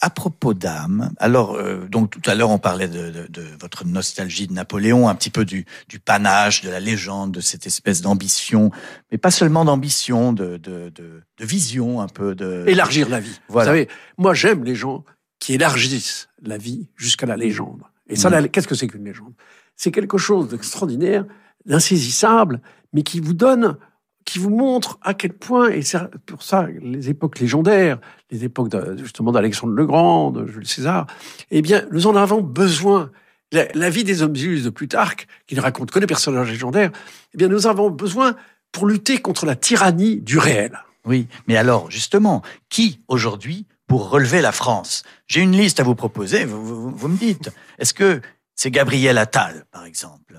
à propos d'âme, alors euh, donc tout à l'heure on parlait de, votre nostalgie de Napoléon, un petit peu du, panache, de la légende, de cette espèce d'ambition, mais pas seulement d'ambition, de, vision un peu de élargir la vie. Vous savez, moi j'aime les gens qui élargissent la vie jusqu'à la légende. Et ça, mm. qu'est-ce que c'est qu'une légende? C'est quelque chose d'extraordinaire, d'insaisissable, mais qui vous donne qui vous montre à quel point, et c'est pour ça les époques légendaires, les époques justement d'Alexandre le Grand, de Jules César, eh bien, nous en avons besoin. La, vie des hommes illustres de Plutarque, qui ne raconte que des personnages légendaires, eh bien, nous avons besoin pour lutter contre la tyrannie du réel. Oui, mais alors, justement, qui aujourd'hui pour relever la France? J'ai une liste à vous proposer, vous me dites. Est-ce que c'est Gabriel Attal, par exemple?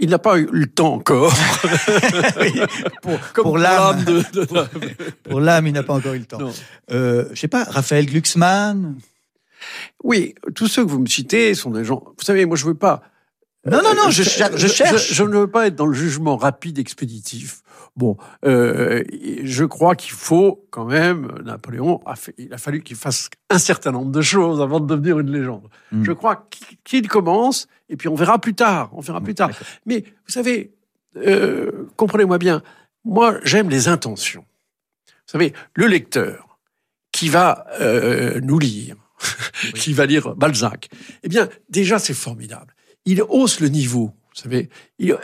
Il n'a pas eu le temps encore. pour, l'âme, pour, l'âme, il n'a pas encore eu le temps. Euh, je sais pas, Raphaël Glucksmann? Oui, tous ceux que vous me citez sont des gens. Vous savez, moi, je veux pas. Non, non, non, je, cherche. Je, ne veux pas être dans le jugement rapide, expéditif. Bon, euh, je crois qu'il faut quand même. Napoléon a fait, il a fallu qu'il fasse un certain nombre de choses avant de devenir une légende. Hmm. Je crois qu'il commence et puis on verra plus tard. On verra plus tard. Mais vous savez, euh, comprenez-moi bien. Moi, j'aime les intentions. Vous savez, le lecteur qui va euh, nous lire, qui va lire Balzac, eh bien, déjà, c'est formidable. Il hausse le niveau. Vous savez, euh,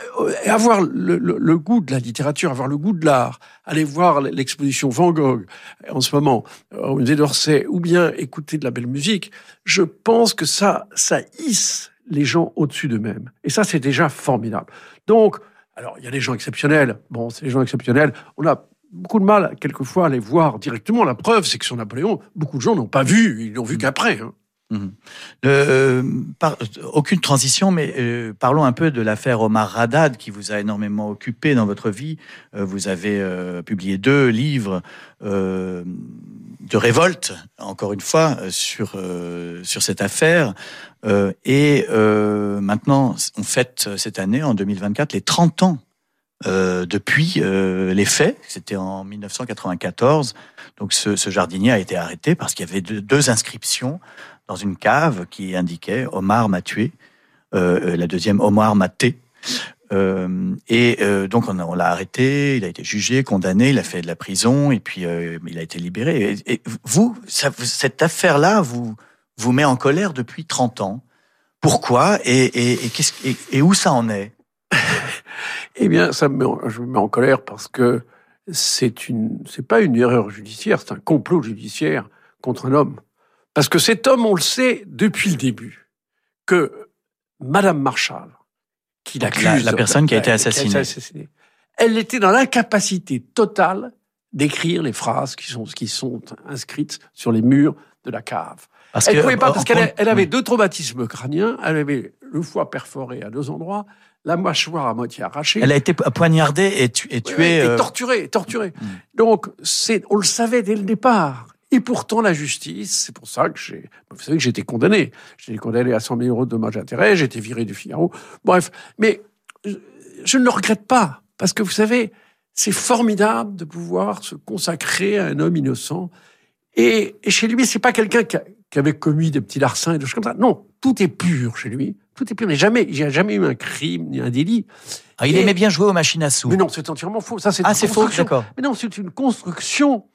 avoir le, le, goût de la littérature, avoir le goût de l'art, aller voir l'exposition Van Gogh en ce moment au musée d'Orsay, ou bien écouter de la belle musique, je pense que ça, ça hisse les gens au-dessus d'eux-mêmes. Et ça, c'est déjà formidable. Donc, alors, il y a des gens exceptionnels. Bon, c'est des gens exceptionnels. On a beaucoup de mal, quelquefois, à les voir directement. La preuve, c'est que sur Napoléon, beaucoup de gens n'ont pas vu. Ils n'ont vu mmh. qu'après. Hein. Mmh. Euh, aucune transition, mais euh, parlons un peu de l'affaire Omar Radad qui vous a énormément occupé dans votre vie. Euh, vous avez publié deux livres de révolte, encore une fois, euh, sur, euh, sur cette affaire. Euh, et maintenant, on fête cette année, en 2024, les 30 ans depuis les faits. C'était en 1994. Donc ce, ce, jardinier a été arrêté parce qu'il y avait deux, inscriptions dans une cave qui indiquaient Omar m'a tué. la deuxième, Omar m'a té. Euh, et euh, donc on, l'a arrêté, il a été jugé, condamné, il a fait de la prison et puis euh, il a été libéré. Et, vous, cette affaire-là vous vous met en colère depuis 30 ans. Pourquoi? Et, où ça en est? Eh bien, ça me je me mets en colère parce que c'est une, c'est pas une erreur judiciaire, c'est un complot judiciaire contre un homme. Parce que cet homme, on le sait depuis le début, que Madame Marshall, qui l'accuse. La, personne qui a été assassinée. Elle était dans l'incapacité totale d'écrire les phrases qui sont, qui sont inscrites sur les murs de la cave. Parce elle ne pouvait pas, parce qu'elle elle avait deux traumatismes crâniens. Elle avait le foie perforé à deux endroits, la mâchoire à moitié arrachée. Elle a été poignardée et, tuée. Et euh, torturée, torturée. Mm. Donc, c'est, on le savait dès le départ. Et pourtant, la justice, c'est pour ça que j'ai, vous savez que j'ai été condamné. J'ai été condamné à 100 000 euros de dommages intérêts, j'ai été viré du Figaro. Bref. Mais je ne le regrette pas. Parce que vous savez, c'est formidable de pouvoir se consacrer à un homme innocent. Et, chez lui, c'est pas quelqu'un qui, avait commis des petits larcins et des choses comme ça. Non, tout est pur chez lui. Tout est pur. Il n'y a jamais, il a jamais eu un crime ni un délit. Ah, il aimait bien jouer aux machines à sous. Mais non, c'est entièrement faux. Ça, c'est ah, c'est faux, d'accord. Mais non, c'est une construction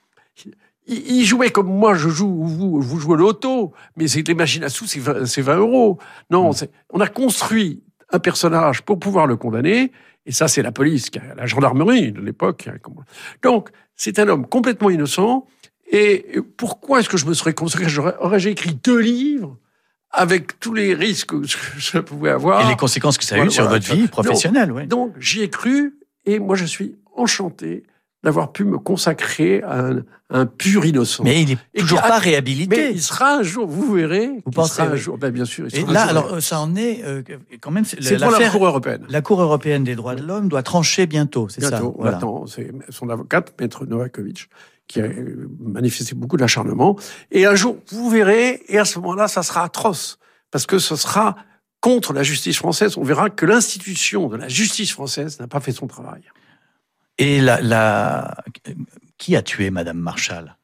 il jouait comme moi, je joue, vous, vous jouez l'auto, mais c'est les machines à sous, c'est 20, euros. Non, mm. on a construit un personnage pour pouvoir le condamner, et ça, c'est la police, la gendarmerie de l'époque. Hein, Donc, c'est un homme complètement innocent. Et pourquoi est-ce que je me serais consacré Aurais-je écrit deux livres avec tous les risques que je pouvais avoir? Et les conséquences que ça a eu sur votre vie professionnelle, oui. Donc, j'y ai cru, et moi, je suis enchanté d'avoir pu me consacrer à un, pur innocent. Mais il n'est toujours pas réhabilité. Mais il sera un jour, vous verrez. Vous pensez un jour, ben bien sûr. Et là, alors, ça en est euh, quand même. C'est pour la Cour européenne. La Cour européenne des droits de l'homme doit trancher bientôt, c'est ça Bientôt, on attend. C'est son avocate, Maître Novakovic, qui a manifesté beaucoup d'acharnement. Et un jour, vous verrez, et à ce moment-là, ça sera atroce, parce que ce sera contre la justice française. On verra que l'institution de la justice française n'a pas fait son travail. Et la, la... qui a tué Madame Marshall?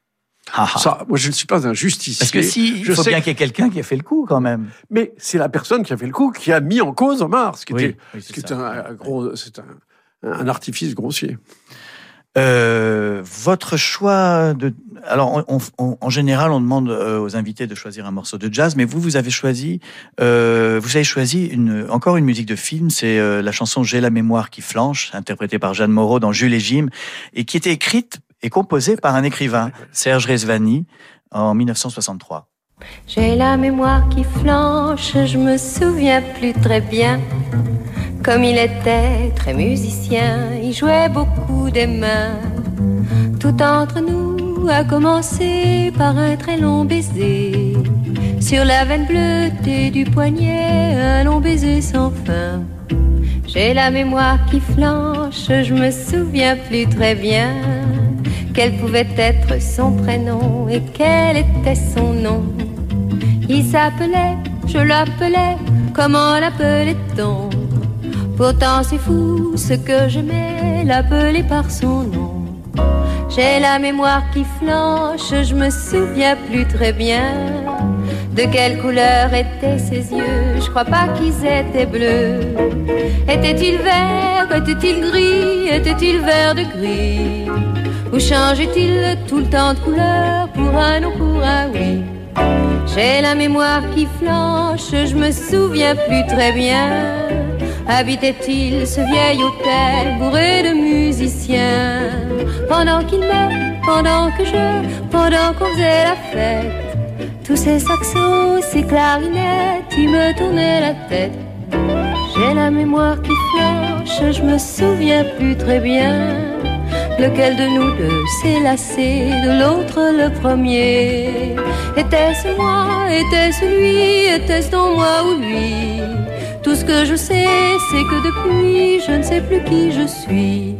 Ah, ah. Ça, moi, je ne suis pas un justicier. Parce que si, il faut bien qu'il y ait quelqu'un qui a fait le coup, quand même. Mais c'est la personne qui a fait le coup qui a mis en cause Omar, ce qui était, un, gros, c'est un, un, artifice grossier. Euh, votre choix de... Alors, en général, on demande euh, aux invités de choisir un morceau de jazz, mais vous, vous avez choisi, euh, vous avez choisi une, encore une musique de film. C'est euh, la chanson J'ai la mémoire qui flanche, interprétée par Jeanne Moreau dans Jules et Jim, et qui était écrite et composée par un écrivain, Serge Rezvani, en 1963. J'ai la mémoire qui flanche, je me souviens plus très bien comme il était très musicien, il jouait beaucoup des mains. Tout entre nous a commencé par un très long baiser. Sur la veine bleutée du poignet, un long baiser sans fin. J'ai la mémoire qui flanche, je me souviens plus très bien. Quel pouvait être son prénom et quel était son nom. Il s'appelait, je l'appelais, comment l'appelait-on? Pourtant c'est fou ce que j'aimais l'appeler par son nom. J'ai la mémoire qui flanche, je me souviens plus très bien de quelle couleur étaient ses yeux. Je crois pas qu'ils étaient bleus. Était-il vert, était-il gris, était-il vert de gris? Ou changeait-il tout le temps de couleur pour un ou pour un oui? J'ai la mémoire qui flanche, je me souviens plus très bien habitait-il ce vieil hôtel bourré de musiciens? Pendant qu'il me, pendant que je, pendant qu'on faisait la fête Tous ces saxos, ces clarinettes, ils me tournaient la tête. J'ai la mémoire qui flanche, je me souviens plus très bien. Lequel de nous deux s'est lassé de l'autre le premier? Était-ce moi, était-ce lui, était-ce dans moi ou lui? Tout ce que je sais, c'est que depuis, je ne sais plus qui je suis.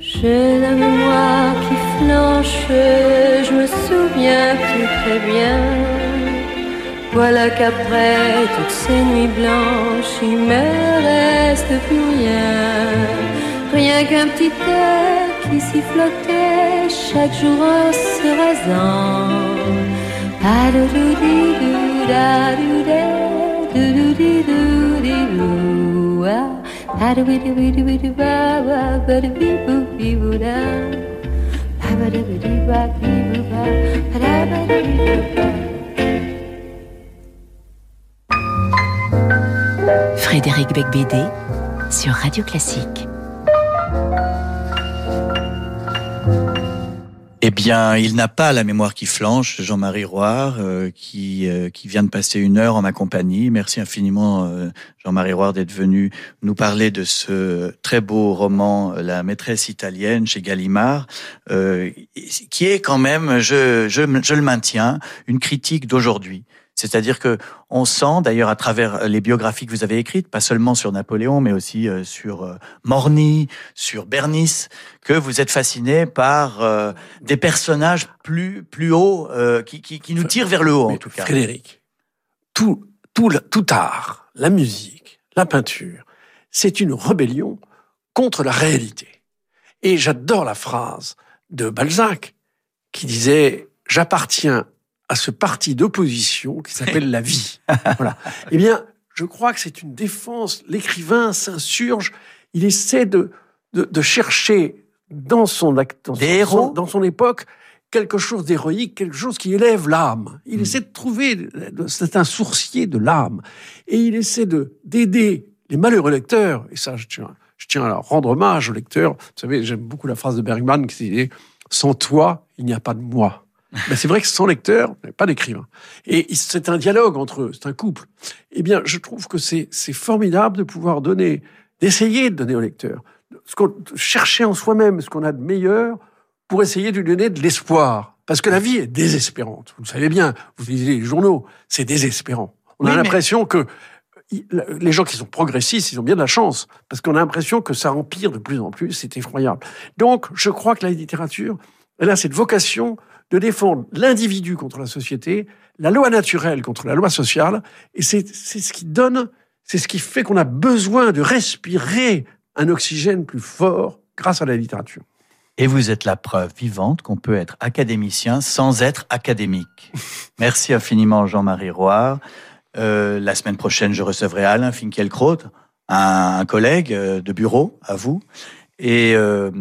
J'ai la mémoire qui flanche, je me souviens plus très bien. Voilà qu'après toutes ces nuits blanches, il me reste plus rien. Rien qu'un petit air qui s'y flottait chaque jour en se rasant. Frédéric Becbédé sur Radio Classique. Eh bien, il n'a pas la mémoire qui flanche, Jean-Marie Roire, euh, qui, euh, qui vient de passer une heure en ma compagnie. Merci infiniment, euh, Jean-Marie Roire, d'être venu nous parler de ce très beau roman, La maîtresse italienne, chez Gallimard, qui est quand même, je, je, je le maintiens, une critique d'aujourd'hui. C'est-à-dire que on sent, d'ailleurs, à travers les biographies que vous avez écrites, pas seulement sur Napoléon, mais aussi euh, sur euh, Morny, sur Bernice, que vous êtes fasciné par euh, des personnages plus plus hauts, qui, qui, qui, nous tirent vers le haut, en tout cas. Frédéric, tout tout tout art, la musique, la peinture, c'est une rébellion contre la réalité. Et j'adore la phrase de Balzac qui disait j'appartiens à ce parti d'opposition qui s'appelle la vie. Voilà. Eh bien, je crois que c'est une défense. L'écrivain s'insurge, il essaie de, de, chercher dans son dans son époque, quelque chose d'héroïque, quelque chose qui élève l'âme. Il hmm. essaie de trouver, c'est un sourcier de l'âme, et il essaie de d'aider les malheureux lecteurs. Et ça, je tiens, je tiens à rendre hommage aux lecteurs. Vous savez, j'aime beaucoup la phrase de Bergman qui dit "Sans toi, il n'y a pas de moi." Mais c'est vrai que sans lecteur, pas d'écrivain. Et c'est un dialogue entre eux, c'est un couple. Eh bien, je trouve que c'est formidable de pouvoir donner, d'essayer de donner au lecteur, ce qu'on chercher en soi-même ce qu'on a de meilleur pour essayer de lui donner de l'espoir. Parce que la vie est désespérante. Vous le savez bien, vous lisez les journaux, c'est désespérant. On a l'impression que les gens qui sont progressistes, ils ont bien de la chance, parce qu'on a l'impression que ça empire de plus en plus, c'est effroyable. Donc, je crois que la littérature, elle a cette vocation de défendre l'individu contre la société, la loi naturelle contre la loi sociale, et c'est ce qui donne, c'est ce qui fait qu'on a besoin de respirer un oxygène plus fort grâce à la littérature. Et vous êtes la preuve vivante qu'on peut être académicien sans être académique. Merci infiniment Jean-Marie Roy. Euh, la semaine prochaine, je recevrai Alain Finkielkraut, un, collègue euh, de bureau à vous. Et euh,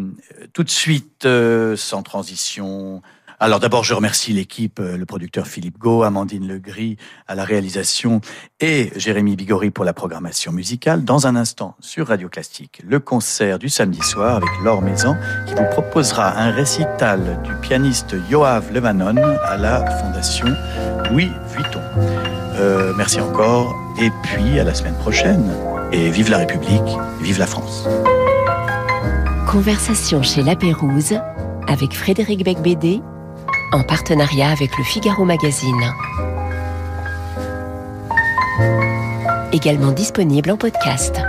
tout de suite, sans transition, alors d'abord, je remercie l'équipe, euh, le producteur Philippe Gau, Amandine Legris à la réalisation et Jérémy Bigori pour la programmation musicale. Dans un instant, sur Radio Classique, le concert du samedi soir avec Laure Maison qui vous proposera un récital du pianiste Yoav Levanon à la Fondation Louis Vuitton. Euh, merci encore et puis à la semaine prochaine. Et vive la République, vive la France. Conversation chez La Pérouse avec Frédéric Becbédé en partenariat avec le Figaro Magazine. Également disponible en podcast.